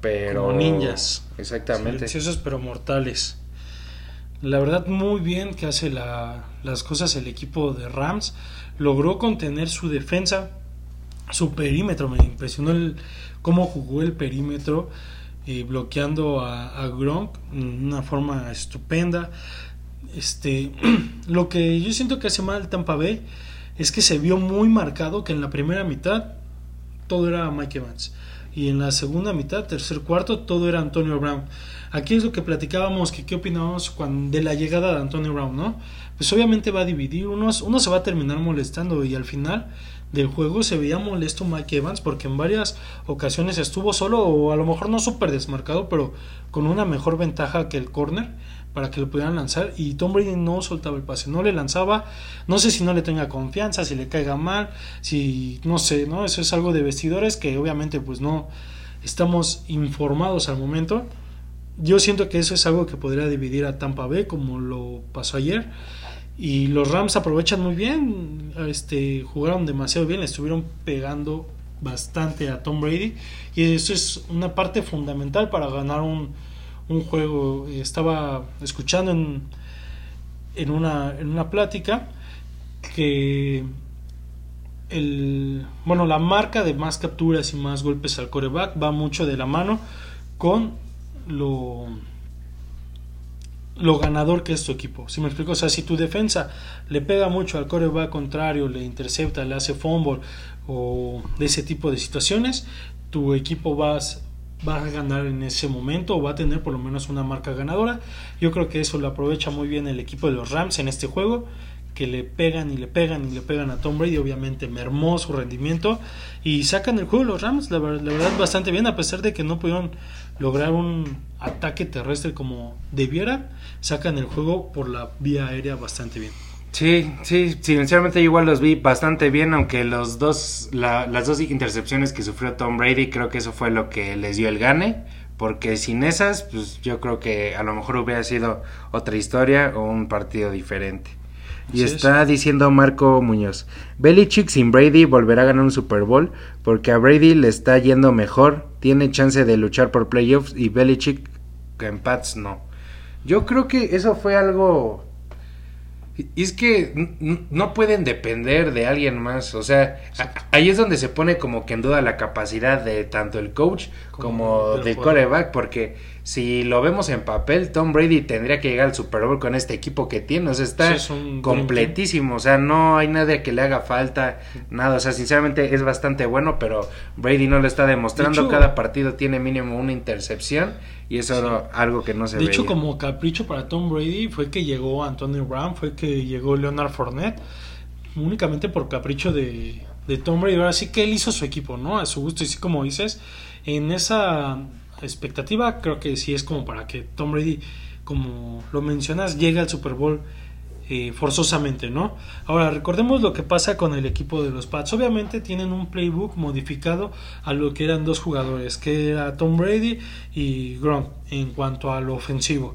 pero Como ninjas. Exactamente. Silenciosos pero mortales. La verdad, muy bien que hace la- las cosas el equipo de Rams. Logró contener su defensa, su perímetro. Me impresionó el, cómo jugó el perímetro, eh, bloqueando a, a Gronk de una forma estupenda. Este, [CLEARS THROAT] lo que yo siento que hace mal Tampa Bay es que se vio muy marcado que en la primera mitad todo era Mike Evans. Y en la segunda mitad, tercer cuarto, todo era Antonio Brown. Aquí es lo que platicábamos, que qué opinábamos de la llegada de Antonio Brown, ¿no? Pues obviamente va a dividir, unos, uno se va a terminar molestando y al final del juego se veía molesto Mike Evans porque en varias ocasiones estuvo solo o a lo mejor no súper desmarcado, pero con una mejor ventaja que el corner para que lo pudieran lanzar y Tom Brady no soltaba el pase, no le lanzaba, no sé si no le tenga confianza, si le caiga mal, si no sé, ¿no? Eso es algo de vestidores que obviamente pues no estamos informados al momento. Yo siento que eso es algo que podría dividir a Tampa Bay como lo pasó ayer y los Rams aprovechan muy bien, este jugaron demasiado bien, le estuvieron pegando bastante a Tom Brady y eso es una parte fundamental para ganar un, un juego. Estaba escuchando en, en, una, en una plática que el, bueno, la marca de más capturas y más golpes al coreback va mucho de la mano con lo, lo ganador que es tu equipo. Si me explico, o sea, si tu defensa le pega mucho al coreback contrario, le intercepta, le hace fumble o de ese tipo de situaciones, tu equipo va, va a ganar en ese momento o va a tener por lo menos una marca ganadora. Yo creo que eso lo aprovecha muy bien el equipo de los Rams en este juego que le pegan y le pegan y le pegan a Tom Brady, obviamente mermó su rendimiento y sacan el juego los Rams, la, verdad bastante bien, a pesar de que no pudieron lograr un ataque terrestre como debiera, sacan el juego por la vía aérea bastante bien. Sí, sí, sinceramente igual los vi bastante bien, aunque los dos, las dos intercepciones que sufrió Tom Brady, creo que eso fue lo que les dio el gane, porque sin esas, pues yo creo que a lo mejor hubiera sido otra historia o un partido diferente. Y está diciendo Marco Muñoz, Belichick sin Brady volverá a ganar un Super Bowl porque a Brady le está yendo mejor, tiene chance de luchar por playoffs y Belichick en Pats no. Yo creo que eso fue algo y es que no pueden depender de alguien más. O sea, ahí es donde se pone como que en duda la capacidad de tanto el coach como, del coreback. Porque si lo vemos en papel, Tom Brady tendría que llegar al Super Bowl con este equipo que tiene. O sea, está completísimo. O sea, no hay nadie que le haga falta, nada. O sea, sinceramente es bastante bueno, pero Brady no lo está demostrando. Cada partido tiene mínimo una intercepción y eso era algo que no se De hecho, como capricho para Tom Brady fue que llegó Antonio Brown, fue que llegó Leonard Fournette, únicamente por capricho de, de Tom Brady. Ahora sí que él hizo su equipo, ¿no? A su gusto. Y sí, como dices, en esa expectativa creo que sí es como para que Tom Brady, como lo mencionas, llegue al Super Bowl eh, forzosamente, ¿no? Ahora, recordemos lo que pasa con el equipo de los Pats. Obviamente tienen un playbook modificado a lo que eran dos jugadores, que era Tom Brady y Gronk en cuanto a lo ofensivo.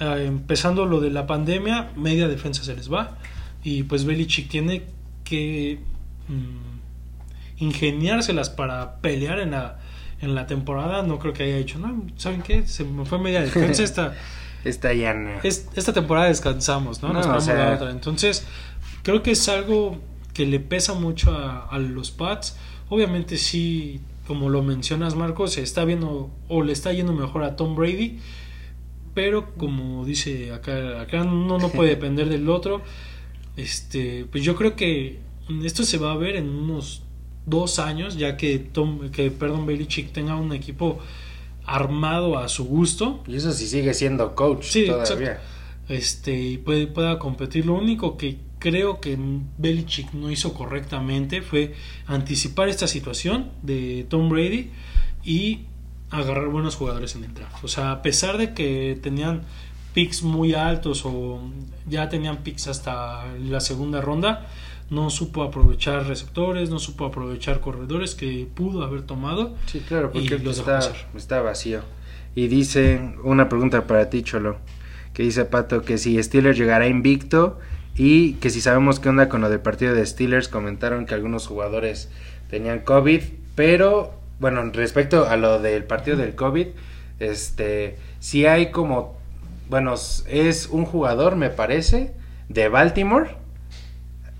Eh, empezando lo de la pandemia, media defensa se les va y pues Belichick tiene que mm, ingeniárselas para pelear en la, en la temporada. No creo que haya hecho, no, ¿saben qué? Se me fue media defensa [LAUGHS] esta Esta ya esta temporada descansamos, ¿no? Entonces, creo que es algo que le pesa mucho a, los Pats. Obviamente sí, como lo mencionas Marcos, se está viendo o le está yendo mejor a Tom Brady, pero como dice acá, acá uno no puede [LAUGHS] depender del otro. Este, pues yo creo que esto se va a ver en unos dos años, ya que Tom, que perdón, Belichick tenga un equipo armado a su gusto. Y eso sí sigue siendo coach sí, todavía. Este, y puede, pueda competir. Lo único que creo que Belichick no hizo correctamente fue anticipar esta situación de Tom Brady y agarrar buenos jugadores en el draft. O sea, a pesar de que tenían picks muy altos o ya tenían picks hasta la segunda ronda, no supo aprovechar receptores, no supo aprovechar corredores que pudo haber tomado. Sí, claro, porque está, está, vacío. Y dice, una pregunta para ti, Cholo, que dice Pato que si Steelers llegará invicto y que si sabemos qué onda con lo del partido de Steelers, comentaron que algunos jugadores tenían COVID, pero bueno, respecto a lo del partido del COVID, este, si hay como, bueno, es un jugador, me parece, de Baltimore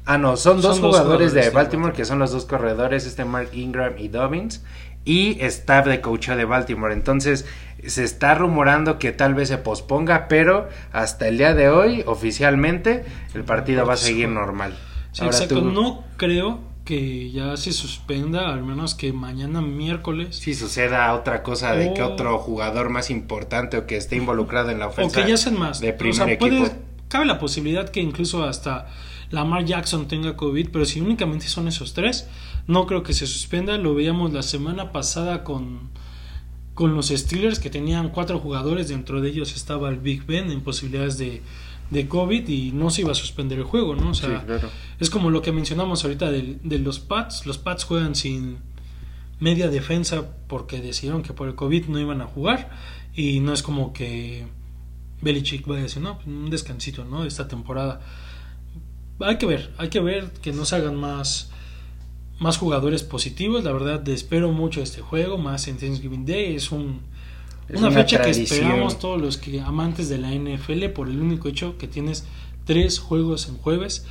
Ah, no, son, dos, jugadores, de Baltimore, que son los dos corredores, este Mark Ingram y Dobbins, y staff de coach de Baltimore. Entonces, se está rumorando que tal vez se posponga, pero hasta el día de hoy, oficialmente, el partido va a seguir normal. exacto. No creo que ya se suspenda, al menos que mañana miércoles. Si suceda otra cosa de que otro jugador más importante o que esté involucrado en la ofensa. O que ya sean más. De primer equipo. cabe la posibilidad que incluso hasta Lamar Jackson tenga COVID, pero si únicamente son esos tres, no creo que se suspenda. Lo veíamos la semana pasada con, con los Steelers, que tenían cuatro jugadores, dentro de ellos estaba el Big Ben en posibilidades de, de COVID y no se iba a suspender el juego, ¿no? O sea, es como lo que mencionamos ahorita de, de, los Pats. Los Pats juegan sin media defensa porque decidieron que por el COVID no iban a jugar y no es como que Belichick vaya a decir, no, pues, un descansito, ¿no? De esta temporada hay que ver, hay que ver que no se hagan más más jugadores positivos. La verdad, espero mucho este juego, más en Thanksgiving Day. Es un, Es una, una fecha tradición. que esperamos todos los que amantes de la NFL por el único hecho que tienes tres juegos en jueves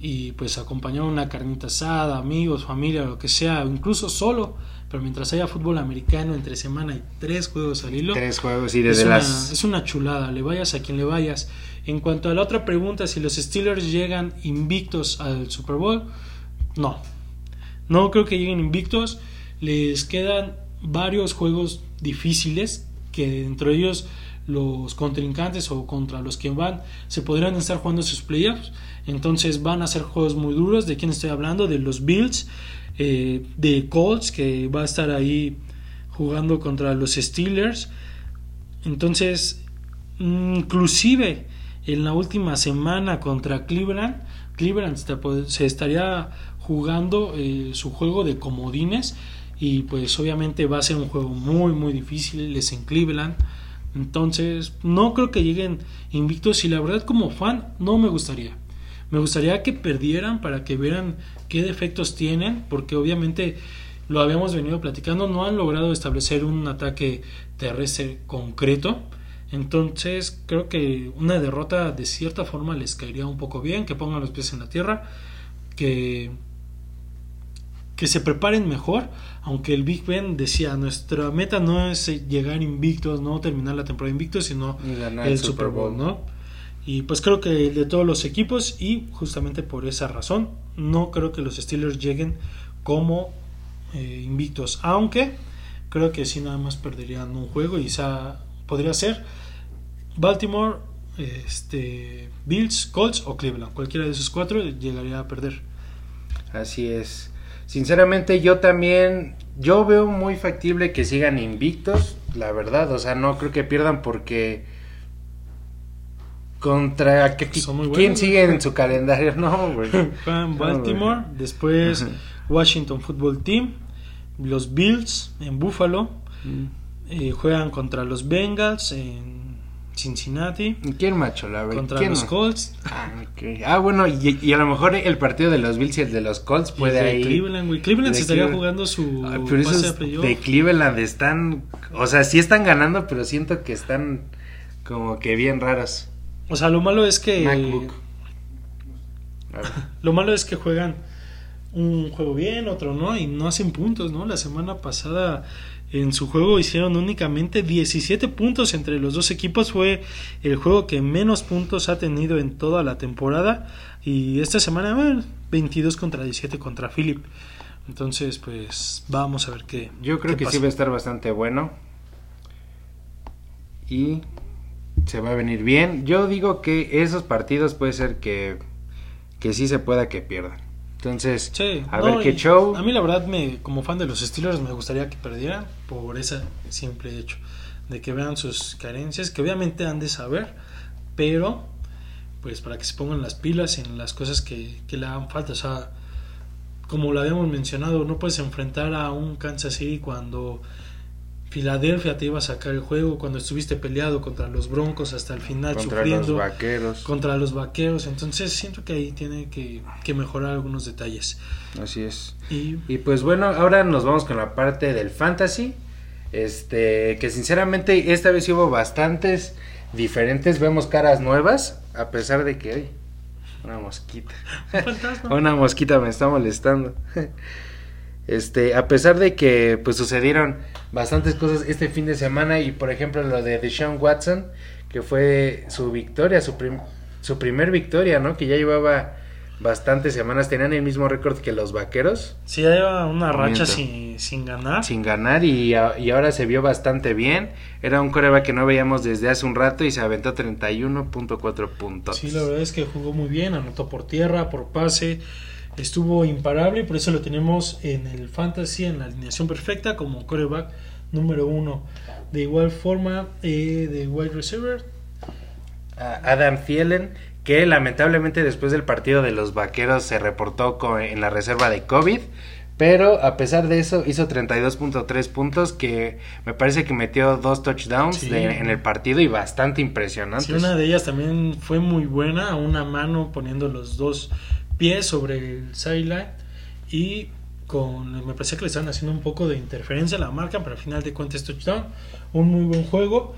y pues acompañar una carnita asada, amigos, familia, lo que sea, incluso solo, pero mientras haya fútbol americano entre semana y tres juegos al hilo, Tres juegos y es desde una, las... es una chulada, le vayas a quien le vayas. En cuanto a la otra pregunta, si los Steelers llegan invictos al Super Bowl, no. No creo que lleguen invictos. Les quedan varios juegos difíciles que dentro de ellos los contrincantes o contra los que van se podrán estar jugando sus playoffs. Entonces van a ser juegos muy duros. ¿De quién estoy hablando? De los Bills, eh, de Colts, que va a estar ahí jugando contra los Steelers. Entonces, inclusive en la última semana contra Cleveland, Cleveland se- estaría jugando eh, su juego de comodines y pues obviamente va a ser un juego muy muy difícil, es en Cleveland. Entonces, no creo que lleguen invictos y la verdad como fan no me gustaría. Me gustaría que perdieran para que vieran qué defectos tienen, porque obviamente lo habíamos venido platicando, no han logrado establecer un ataque terrestre concreto. Entonces creo que una derrota de cierta forma les caería un poco bien, que pongan los pies en la tierra, que, que se preparen mejor, aunque el Big Ben decía, nuestra meta no es llegar invictos, no terminar la temporada invictos, sino el Super Bowl, ¿no? Y pues creo que de todos los equipos y justamente por esa razón no creo que los Steelers lleguen como eh, invictos, aunque creo que sí nada más perderían un juego y esa podría ser Baltimore, este, Bills, Colts o Cleveland, cualquiera de esos cuatro llegaría a perder. Así es. Sinceramente yo también, yo veo muy factible que sigan invictos, la verdad, o sea, no creo que pierdan porque contra que, muy quién buenos. sigue en su calendario, [LAUGHS] no, güey. [LAUGHS] No, Baltimore, güey. después. Washington Football Team, los Bills en Buffalo, eh, juegan contra los Bengals en Cincinnati, ¿Quién macho, la contra ¿Quién los no? Colts Ah. Ah, bueno, y, y a lo mejor el partido de los Bills y el de los Colts puede de ahí. Cleveland, güey. Cleveland se estaría jugando su pero pase a esos playoff. de Cleveland están, o sea, sí están ganando, pero siento que están como que bien raros. O sea, lo malo es que MacBook. A [LAUGHS] lo malo es que juegan un juego bien, otro no y no hacen puntos, ¿no? La semana pasada en su juego hicieron únicamente 17 puntos entre los dos equipos. Fue el juego que menos puntos ha tenido en toda la temporada. Y esta semana, bueno, 22 contra 17 contra Philip. Entonces, pues vamos a ver qué. Yo creo qué que sí va a estar bastante bueno. Y se va a venir bien. Yo digo que esos partidos puede ser que, que sí se pueda que pierdan. Entonces, Sí, a no, ver qué show. A mí la verdad, me, como fan de los Steelers, me gustaría que perdieran por ese simple hecho. De que vean sus carencias, que obviamente han de saber, pero pues para que se pongan las pilas en las cosas que, que le hagan falta. O sea, como lo habíamos mencionado, no puedes enfrentar a un Kansas City cuando Filadelfia te iba a sacar el juego, cuando estuviste peleado contra los Broncos hasta el final contra sufriendo los vaqueros. contra los vaqueros. Entonces siento que ahí tiene que, que mejorar algunos detalles. Así es. Y Y pues bueno, ahora nos vamos con la parte del fantasy. Este, que sinceramente esta vez hubo bastantes diferentes. Vemos caras nuevas, a pesar de que ay, una mosquita. [LAUGHS] un fantasma. [LAUGHS] Una mosquita me está molestando. [LAUGHS] Este, a pesar de que pues sucedieron bastantes cosas este fin de semana y por ejemplo lo de Deshaun Watson, que fue su victoria, su, prim- su primer victoria, ¿no? Que ya llevaba bastantes semanas, tenían el mismo récord que los Vaqueros Sí, ya lleva una racha sin, sin ganar. sin ganar y, y ahora se vio bastante bien. Era un coreback que no veíamos desde hace un rato y se aventó 31.4 puntos. Sí, la verdad es que jugó muy bien, anotó por tierra, por pase, estuvo imparable, por eso lo tenemos en el fantasy, en la alineación perfecta, como coreback número uno. De igual forma, eh, de wide receiver, Adam Thielen, que lamentablemente después del partido de los Vaqueros se reportó en la reserva de COVID, pero a pesar de eso hizo 32.3 puntos, que me parece que metió dos touchdowns Sí. de- en el partido y bastante impresionantes. Sí, una de ellas también fue muy buena, a una mano poniendo los dos pies sobre el sideline y con me parecía que le estaban haciendo un poco de interferencia a la marca, pero al final de cuentas touchdown, un muy buen juego.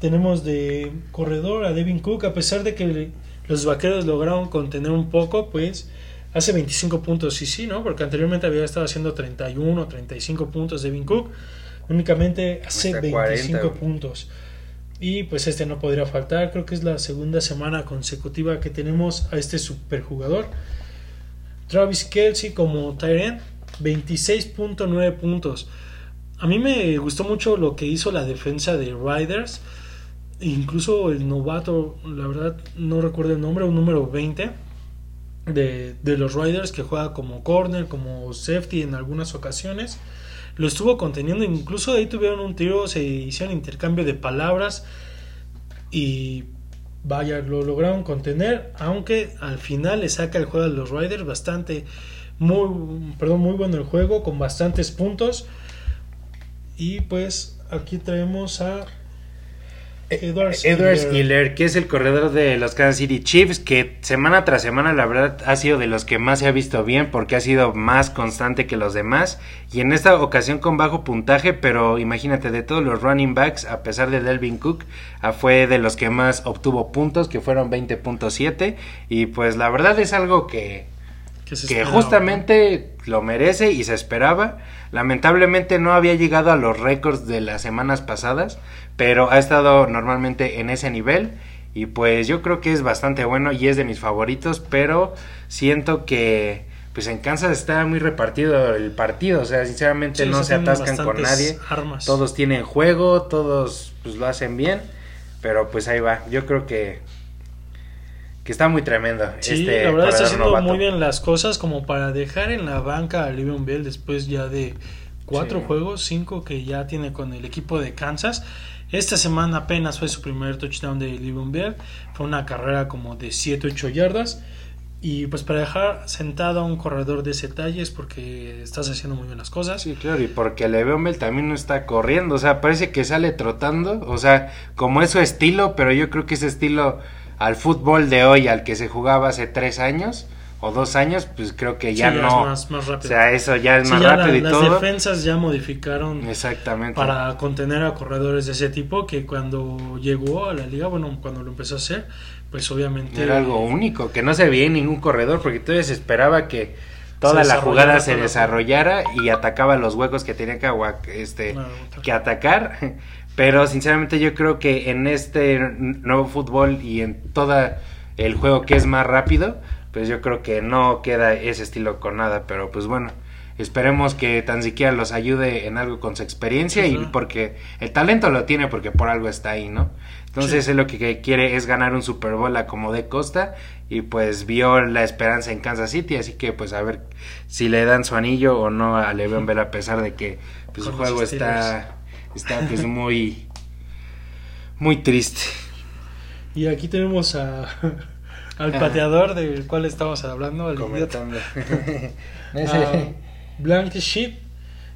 Tenemos de corredor a Devin Cook, a pesar de que los vaqueros lograron contener un poco, pues hace 25 puntos, sí, sí, ¿no? Porque anteriormente había estado haciendo 31, 35 puntos Devin Cook, únicamente hace 25 puntos. Y pues este no podría faltar, creo que es la segunda semana consecutiva que tenemos a este superjugador. Travis Kelsey como Tyrant, 26.9 puntos. A mí me gustó mucho lo que hizo la defensa de Riders. Incluso el novato, la verdad no recuerdo el nombre, un número 20 de, de los Riders que juega como corner, como safety en algunas ocasiones. Lo estuvo conteniendo, incluso ahí tuvieron un tiro, se hicieron intercambio de palabras y vaya, lo lograron contener, aunque al final le saca el juego a los Riders bastante muy, perdón, muy bueno el juego, con bastantes puntos. Y pues aquí traemos a Edwards, Edwards Hiller, que es el corredor de los Kansas City Chiefs, que semana tras semana la verdad ha sido de los que más se ha visto bien porque ha sido más constante que los demás y en esta ocasión con bajo puntaje, pero imagínate de todos los running backs, a pesar de Delvin Cook, ah, fue de los que más obtuvo puntos, que fueron 20.7 y pues la verdad es algo que que, justamente lo merece y se esperaba. Lamentablemente no había llegado a los récords de las semanas pasadas, pero ha estado normalmente en ese nivel y pues yo creo que es bastante bueno y es de mis favoritos, pero siento que pues en Kansas está muy repartido el partido, o sea, sinceramente no se atascan con nadie. Todos tienen juego, todos pues lo hacen bien, pero pues ahí va. Yo creo que que está muy tremendo. Sí, este la verdad está haciendo muy bien las cosas como para dejar en la banca a Livion Bell después ya de cuatro juegos, cinco que ya tiene con el equipo de Kansas. Esta semana apenas fue su primer touchdown de Livion Bell. Fue una carrera como de 7-8 yardas. Y pues para dejar sentado a un corredor de ese talle es porque estás haciendo muy bien las cosas. Sí, claro, y porque Le'Veon Bell también no está corriendo, o sea, parece que sale trotando, o sea, como es su estilo, pero yo creo que ese estilo al fútbol de hoy al que se jugaba hace tres años o dos años, pues creo que ya no. más, rápido. O sea, eso ya es más rápido y las todo. Las defensas ya modificaron. Exactamente. Para contener a corredores de ese tipo que cuando llegó a la liga, bueno, cuando lo empezó a hacer, pues obviamente. Era algo único, que no se veía en ningún corredor, porque entonces esperaba que toda la jugada se desarrollara y atacaba los huecos que tenía que, este, que atacar. Pero sinceramente yo creo que en este nuevo fútbol y en todo el juego que es más rápido, pues yo creo que no queda ese estilo con nada. Pero pues bueno, esperemos que tan siquiera los ayude en algo con su experiencia y porque el talento lo tiene porque por algo está ahí, ¿no? Entonces él lo que quiere es ganar un Super Bowl a como de costa y pues vio la esperanza en Kansas City, así que pues a ver si le dan su anillo o no a Le'Veon Bell a pesar de que pues, su juego está está pues muy, muy triste. Y aquí tenemos a, al pateador del cual estamos hablando, al Comentando. [LAUGHS] [LAUGHS] Blank Sheep,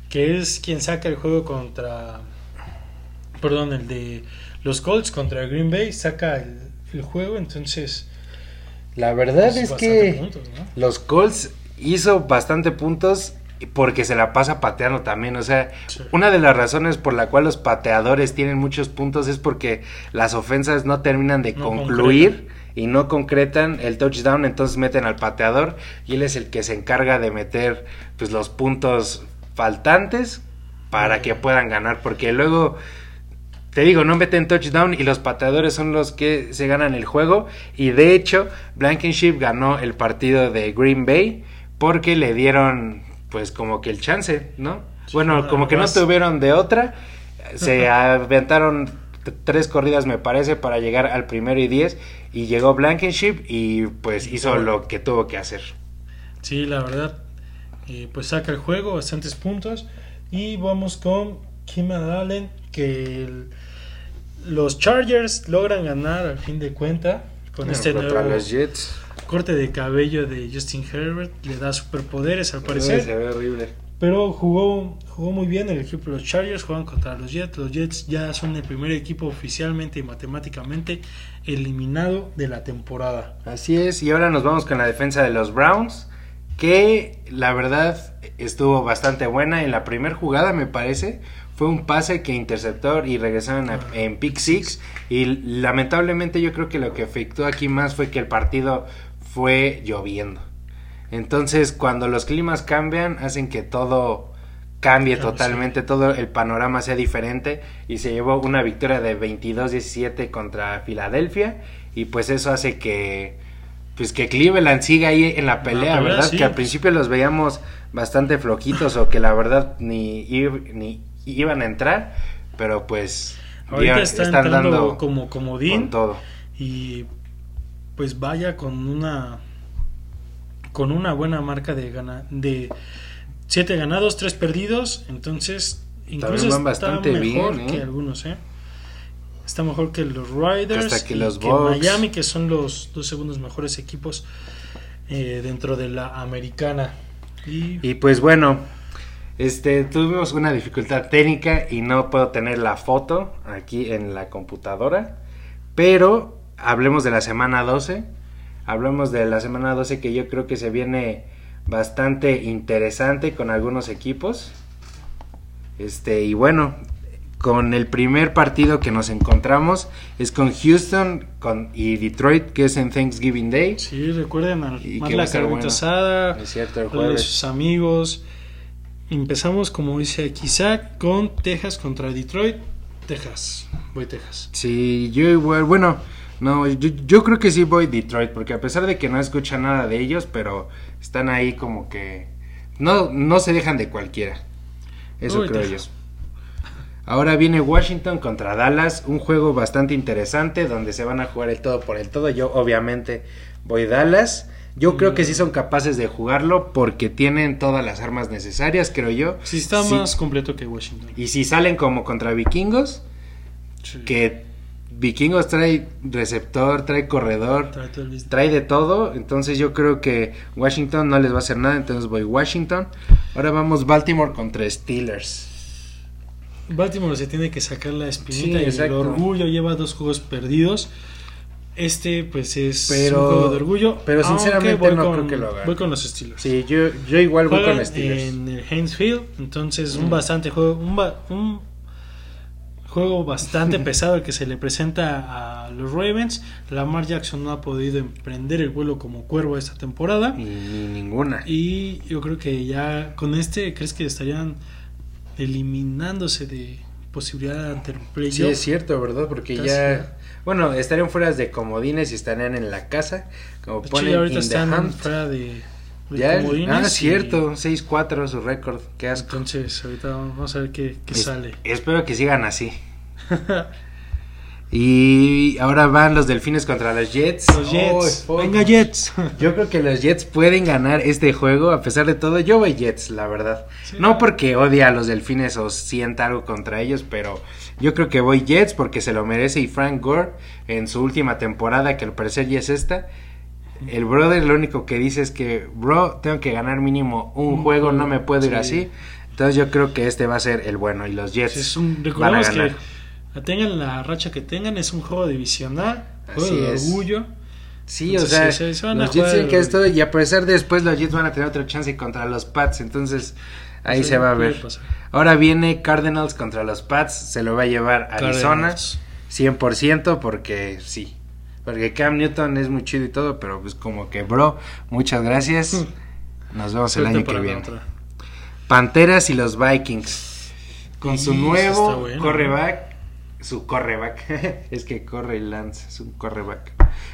que es quien saca el juego contra, perdón, el de los Colts contra Green Bay, saca el, juego, entonces... La verdad pues, es que los Colts hizo bastante puntos porque se la pasa pateando también. O sea, una de las razones por la cual los pateadores tienen muchos puntos es porque las ofensas no terminan de concluir y no concretan el touchdown, entonces meten al pateador y él es el que se encarga de meter pues los puntos faltantes para que puedan ganar, porque luego te digo, no meten touchdown y los pateadores son los que se ganan el juego y de hecho Blankenship ganó el partido de Green Bay porque le dieron pues como que el chance, ¿no? bueno, como que no tuvieron de otra, se aventaron tres corridas me parece para llegar al primero y diez y llegó Blankenship y pues hizo lo que tuvo que hacer. Sí, la verdad, eh, pues saca el juego, bastantes puntos y vamos con Kim Allen que los Chargers logran ganar al fin de cuenta con este nuevo los Jets corte de cabello de Justin Herbert le da superpoderes al parecer. Se ve horrible. Pero jugó, jugó muy bien el equipo de los Chargers, juegan contra los Jets. Los Jets ya son el primer equipo oficialmente y matemáticamente eliminado de la temporada. Así es, y ahora nos vamos con la defensa de los Browns, que la verdad estuvo bastante buena. En la primera jugada, me parece, fue un pase que interceptó y regresaron a- en pick six. Y lamentablemente yo creo que lo que afectó aquí más fue que el partido fue lloviendo. Entonces, cuando los climas cambian, hacen que todo cambie Claro, totalmente, todo el panorama sea diferente y se llevó una victoria de 22-17 contra Filadelfia y pues eso hace que pues que Cleveland siga ahí en la pelea, pelea, ¿verdad? sí. Que al principio los veíamos bastante flojitos o que la verdad ni, ni iban a entrar, pero pues Ahorita está están entrando dando como comodín con todo. y pues vaya con una con una buena marca de gana, de siete ganados, tres perdidos, entonces incluso está bastante mejor bien, ¿eh? que algunos, ¿eh? Está mejor que los Riders Hasta que y los. Miami, que son los dos segundos mejores equipos eh, dentro de la americana. Y, Y pues bueno, este tuvimos una dificultad técnica y no puedo tener la foto aquí en la computadora, pero hablemos de la semana 12. Hablemos de la semana 12 que yo creo que se viene bastante interesante con algunos equipos. Este, y bueno, con el primer partido que nos encontramos es con Houston con, y Detroit, que es en Thanksgiving Day. sí, recuerden Y armar que va a la estar carnita bueno. asada, Es cierto, el jueves. sus amigos. Empezamos, como dice aquí Zach, con Texas contra Detroit. Texas, voy Texas. Sí, yo igual, bueno, no, yo, yo creo que sí voy Detroit, porque a pesar de que no escucha nada de ellos, pero están ahí como que no, no se dejan de cualquiera. Eso Uy, creo yo. Ahora viene Washington contra Dallas, un juego bastante interesante donde se van a jugar el todo por el todo. Yo obviamente voy Dallas. Yo creo que sí son capaces de jugarlo porque tienen todas las armas necesarias, creo yo. Sí, está Sí. más completo que Washington. Y si salen como contra vikingos, Sí. que Vikingos trae receptor, trae corredor, Trae de todo, entonces yo creo que Washington no les va a hacer nada, entonces voy Washington. Ahora vamos Baltimore contra Steelers. Baltimore se tiene que sacar la espinita Sí, y el orgullo lleva dos juegos perdidos. Este pues es Pero- un juego de orgullo. pero sinceramente no con- creo que lo hagan. Voy con los Steelers. Sí, yo, yo igual voy con Steelers. en el Heinz Field, entonces un Mm. bastante juego, un juego bastante [LAUGHS] pesado el que se le presenta a los Ravens. Lamar Jackson no ha podido emprender el vuelo como cuervo esta temporada. Ni, ni ninguna. Y yo creo que ya con este, ¿crees que estarían eliminándose de posibilidad ante el Sí, playoff? es cierto, ¿verdad? Porque Casi. ya... Bueno, estarían fuera de comodines y estarían en la casa, como ponen ahorita in the están hunt. fuera de, Ya, comodines ah, y- cierto, 6-4 su récord, qué asco. Entonces, ahorita vamos a ver qué, qué Es- sale. Espero que sigan así. [LAUGHS] Y ahora van los Delfines contra los Jets. Los Jets. Oh, Venga, Jets. Yo creo que los Jets pueden ganar este juego a pesar de todo. Yo voy Jets, la verdad. Sí. No porque odie a los Delfines o sienta algo contra ellos, pero yo creo que voy Jets porque se lo merece y Frank Gore en su última temporada, que al parecer ya es esta. El brother lo único que dice es que, bro, tengo que ganar mínimo un Un juego, no me puedo ir sí. así. Entonces yo creo que este va a ser el bueno y los Jets Sí, es un, van a que ganar. Tengan la racha que tengan, es un juego divisional, juego Así de es. orgullo. Sí, o sea, se los Jets tienen que esto y a pesar de después los Jets van a tener otra chance contra los Pats, entonces ahí Sí, se va a ver. pasar. Ahora viene Cardinals contra los Pats, se lo va a llevar Arizona Cardinals. 100% porque sí. Porque Cam Newton es muy chido y todo, pero pues como que bro, muchas gracias. Nos vemos el año que viene. otra. Panteras y los Vikings. Con su nuevo bueno. correback. Su correback. [LAUGHS] es que corre y lanza. Es un correback.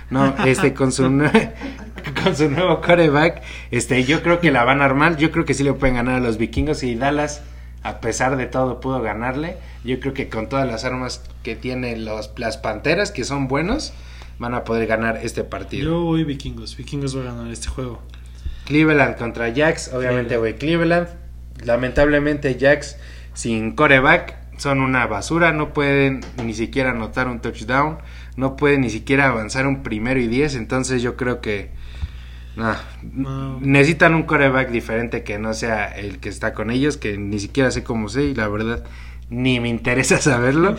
No, [LAUGHS] este, con su, [LAUGHS] con su nuevo correback. Este, yo creo que la van a armar. Yo creo que sí le pueden ganar a los vikingos. Y Dallas, a pesar de todo, pudo ganarle. Yo creo que con todas las armas que tienen los, las panteras, que son buenos, van a poder ganar este partido. Yo voy vikingos, vikingos va a ganar este juego. Cleveland contra Jacks, obviamente voy Cleveland. Lamentablemente Jacks sin coreback son una basura, no pueden ni siquiera anotar un touchdown, no pueden ni siquiera avanzar un primero y diez, entonces yo creo que nah, No. necesitan un coreback diferente que no sea el que está con ellos, que ni siquiera sé cómo sé y la verdad ni me interesa [LAUGHS] saberlo,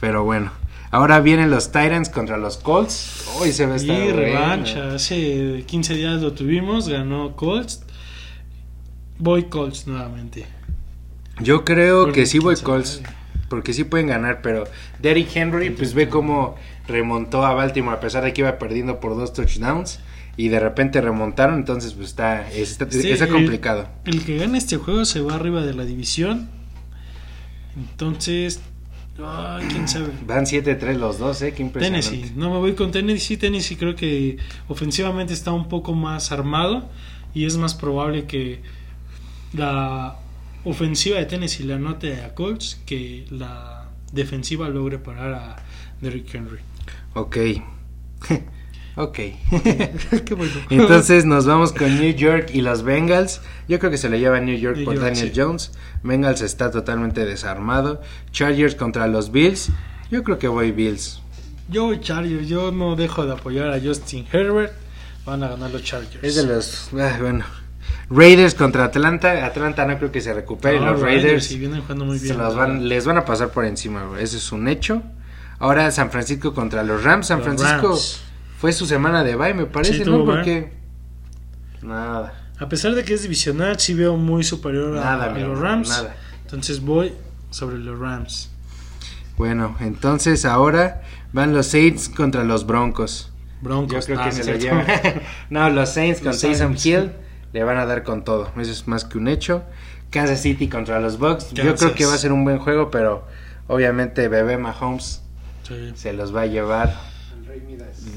pero bueno. Ahora vienen los Titans contra los Colts. Uy, se ve a estar Y bueno. revancha, hace 15 días lo tuvimos, ganó Colts. Voy Colts nuevamente. Yo creo Porque que sí voy. Colts. Porque sí pueden ganar, pero Derrick Henry, pues ve cómo remontó a Baltimore a pesar de que iba perdiendo por dos touchdowns. Y de repente remontaron, entonces pues está, está, Sí, está el- complicado. El, que gane este juego se va arriba de la división. Entonces, ay, quién sabe. Van 7-3 los dos, ¿eh? Qué impresionante. Tennessee, no me voy con Tennessee. Tennessee creo que ofensivamente está un poco más armado y es más probable que la ofensiva de Tennessee le anote a Colts que la defensiva logre parar a Derrick Henry. Ok. [LAUGHS] ok. [LAUGHS] Qué bueno. [LAUGHS] Entonces nos vamos con New York y los Bengals. Yo creo que se le lleva New York New por York, Daniel sí. Jones. Bengals está totalmente desarmado. Chargers contra los Bills. Yo creo que voy Bills. yo voy Chargers, yo no dejo de apoyar a Justin Herbert. Van a ganar los Chargers. Es de los. ah, bueno. Raiders contra Atlanta. Atlanta no creo que se recupere. No, los Raiders sí, vienen jugando muy se los van, les van a pasar por encima. bro. Ese es un hecho. Ahora San Francisco contra los Rams. San Los Francisco Rams. fue su semana de bye, me parece, Sí, ¿no? Porque. Nada. A pesar de que es divisional, sí veo muy superior a, Nada, a mi los Rams. nada. Entonces voy sobre los Rams. Bueno, entonces ahora van los Saints contra los Broncos. Yo Broncos. creo Ah, que no se lo llevan. [LAUGHS] no, los Saints [LAUGHS] con Los Taysom Saints. Hill le van a dar con todo. Eso es más que un hecho. Kansas City contra los Bucks. Yo creo que va a ser un buen juego, pero obviamente Bebé Mahomes Sí. se los va a llevar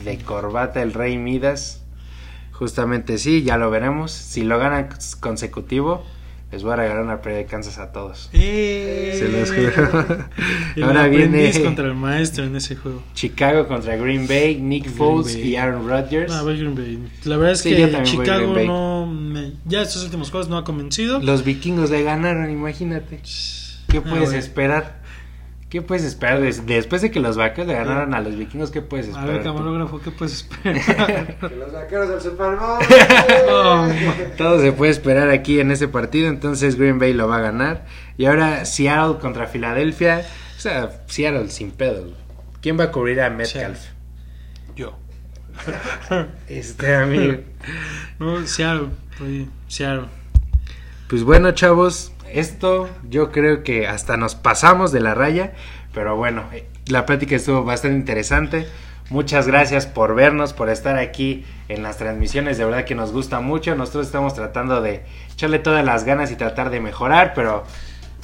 de corbata el Rey Midas. Justamente sí, ya lo veremos. Si lo ganan consecutivo, les voy a regalar una playa de Kansas a todos. ¡Eh! Se los juro. [LAUGHS] El Ahora viene contra el maestro en ese juego. Chicago contra Green Bay, Nick Green Foles Bay. y Aaron Rodgers. No, voy Green Bay. La verdad es Sí, que Chicago no. me- ya estos últimos juegos no ha convencido. Los vikingos le ganaron, imagínate. ¿Qué Ah, puedes bueno. esperar? ¿Qué puedes esperar? Des- Después de que los vaqueros le ganaron a los vikingos, ¿qué puedes A esperar? ver, tú? camarógrafo, ¿qué puedes esperar? [LAUGHS] Que los vaqueros del Super Bowl. [LAUGHS] Todo se puede esperar aquí en ese partido, entonces Green Bay lo va a ganar. Y ahora Seattle contra Filadelfia. O sea, Seattle sin pedo. ¿Quién va a cubrir a Metcalf? Yo. [LAUGHS] Este amigo. No, Seattle. oye, Seattle. Pues bueno, chavos, esto yo creo que hasta nos pasamos de la raya, pero bueno, eh, la plática estuvo bastante interesante. Muchas gracias por vernos, por estar aquí en las transmisiones, de verdad que nos gusta mucho. Nosotros estamos tratando de echarle todas las ganas y tratar de mejorar, pero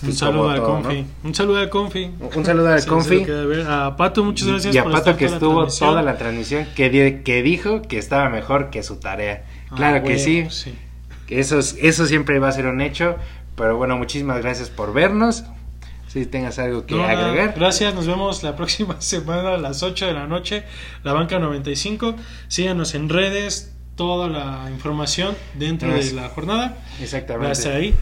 Un pues, saludo todo, Confi. ¿no? Un saludo al Confi. Un saludo al Sí, Confi. A Pato, muchas gracias y a por Pato estar que estuvo toda la transmisión, que, que dijo que estaba mejor que su tarea. Ah, Claro que sí. Que Eso, es- eso siempre va a ser un hecho. Pero bueno, muchísimas gracias por vernos. Si tengas algo que No, agregar. gracias, nos vemos la próxima [LAUGHS] semana a las 8 de la noche, la banca 95. Síganos en redes, toda la información dentro de la jornada. Exactamente. Va a estar ahí.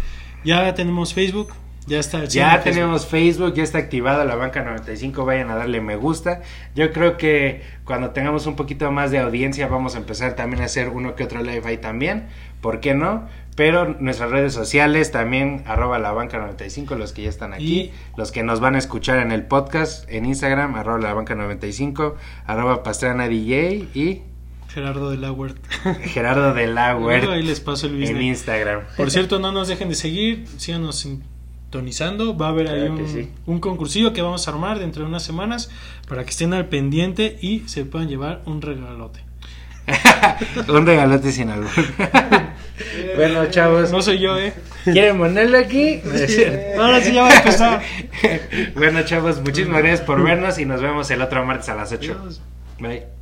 Ya tenemos Facebook, ya está. el Ya Facebook. tenemos Facebook, ya está activada la banca 95, vayan a darle me gusta. Yo creo que cuando tengamos un poquito más de audiencia vamos a empezar también a hacer uno que otro live ahí también, ¿por qué no? Pero nuestras redes sociales también, arroba la banca 95, los que ya están aquí, Y- los que nos van a escuchar en el podcast, en Instagram, arroba la banca 95, arroba pastrana DJ y Gerardo de la Huerta. [LAUGHS] Gerardo de la Huerta Ahí les paso el en business. Instagram. Por cierto, no nos dejen de seguir, síganos sintonizando. Va a haber ahí un, sí. un concursillo que vamos a armar dentro de unas semanas para que estén al pendiente y se puedan llevar un regalote. [LAUGHS] un regalote sin albur. [LAUGHS] bueno, chavos. No soy yo, ¿eh? ¿Quieren ponerlo aquí? Ahora sí ya va a empezar. [LAUGHS] bueno, chavos, muchísimas gracias por vernos y nos vemos el otro martes a las 8. Bye.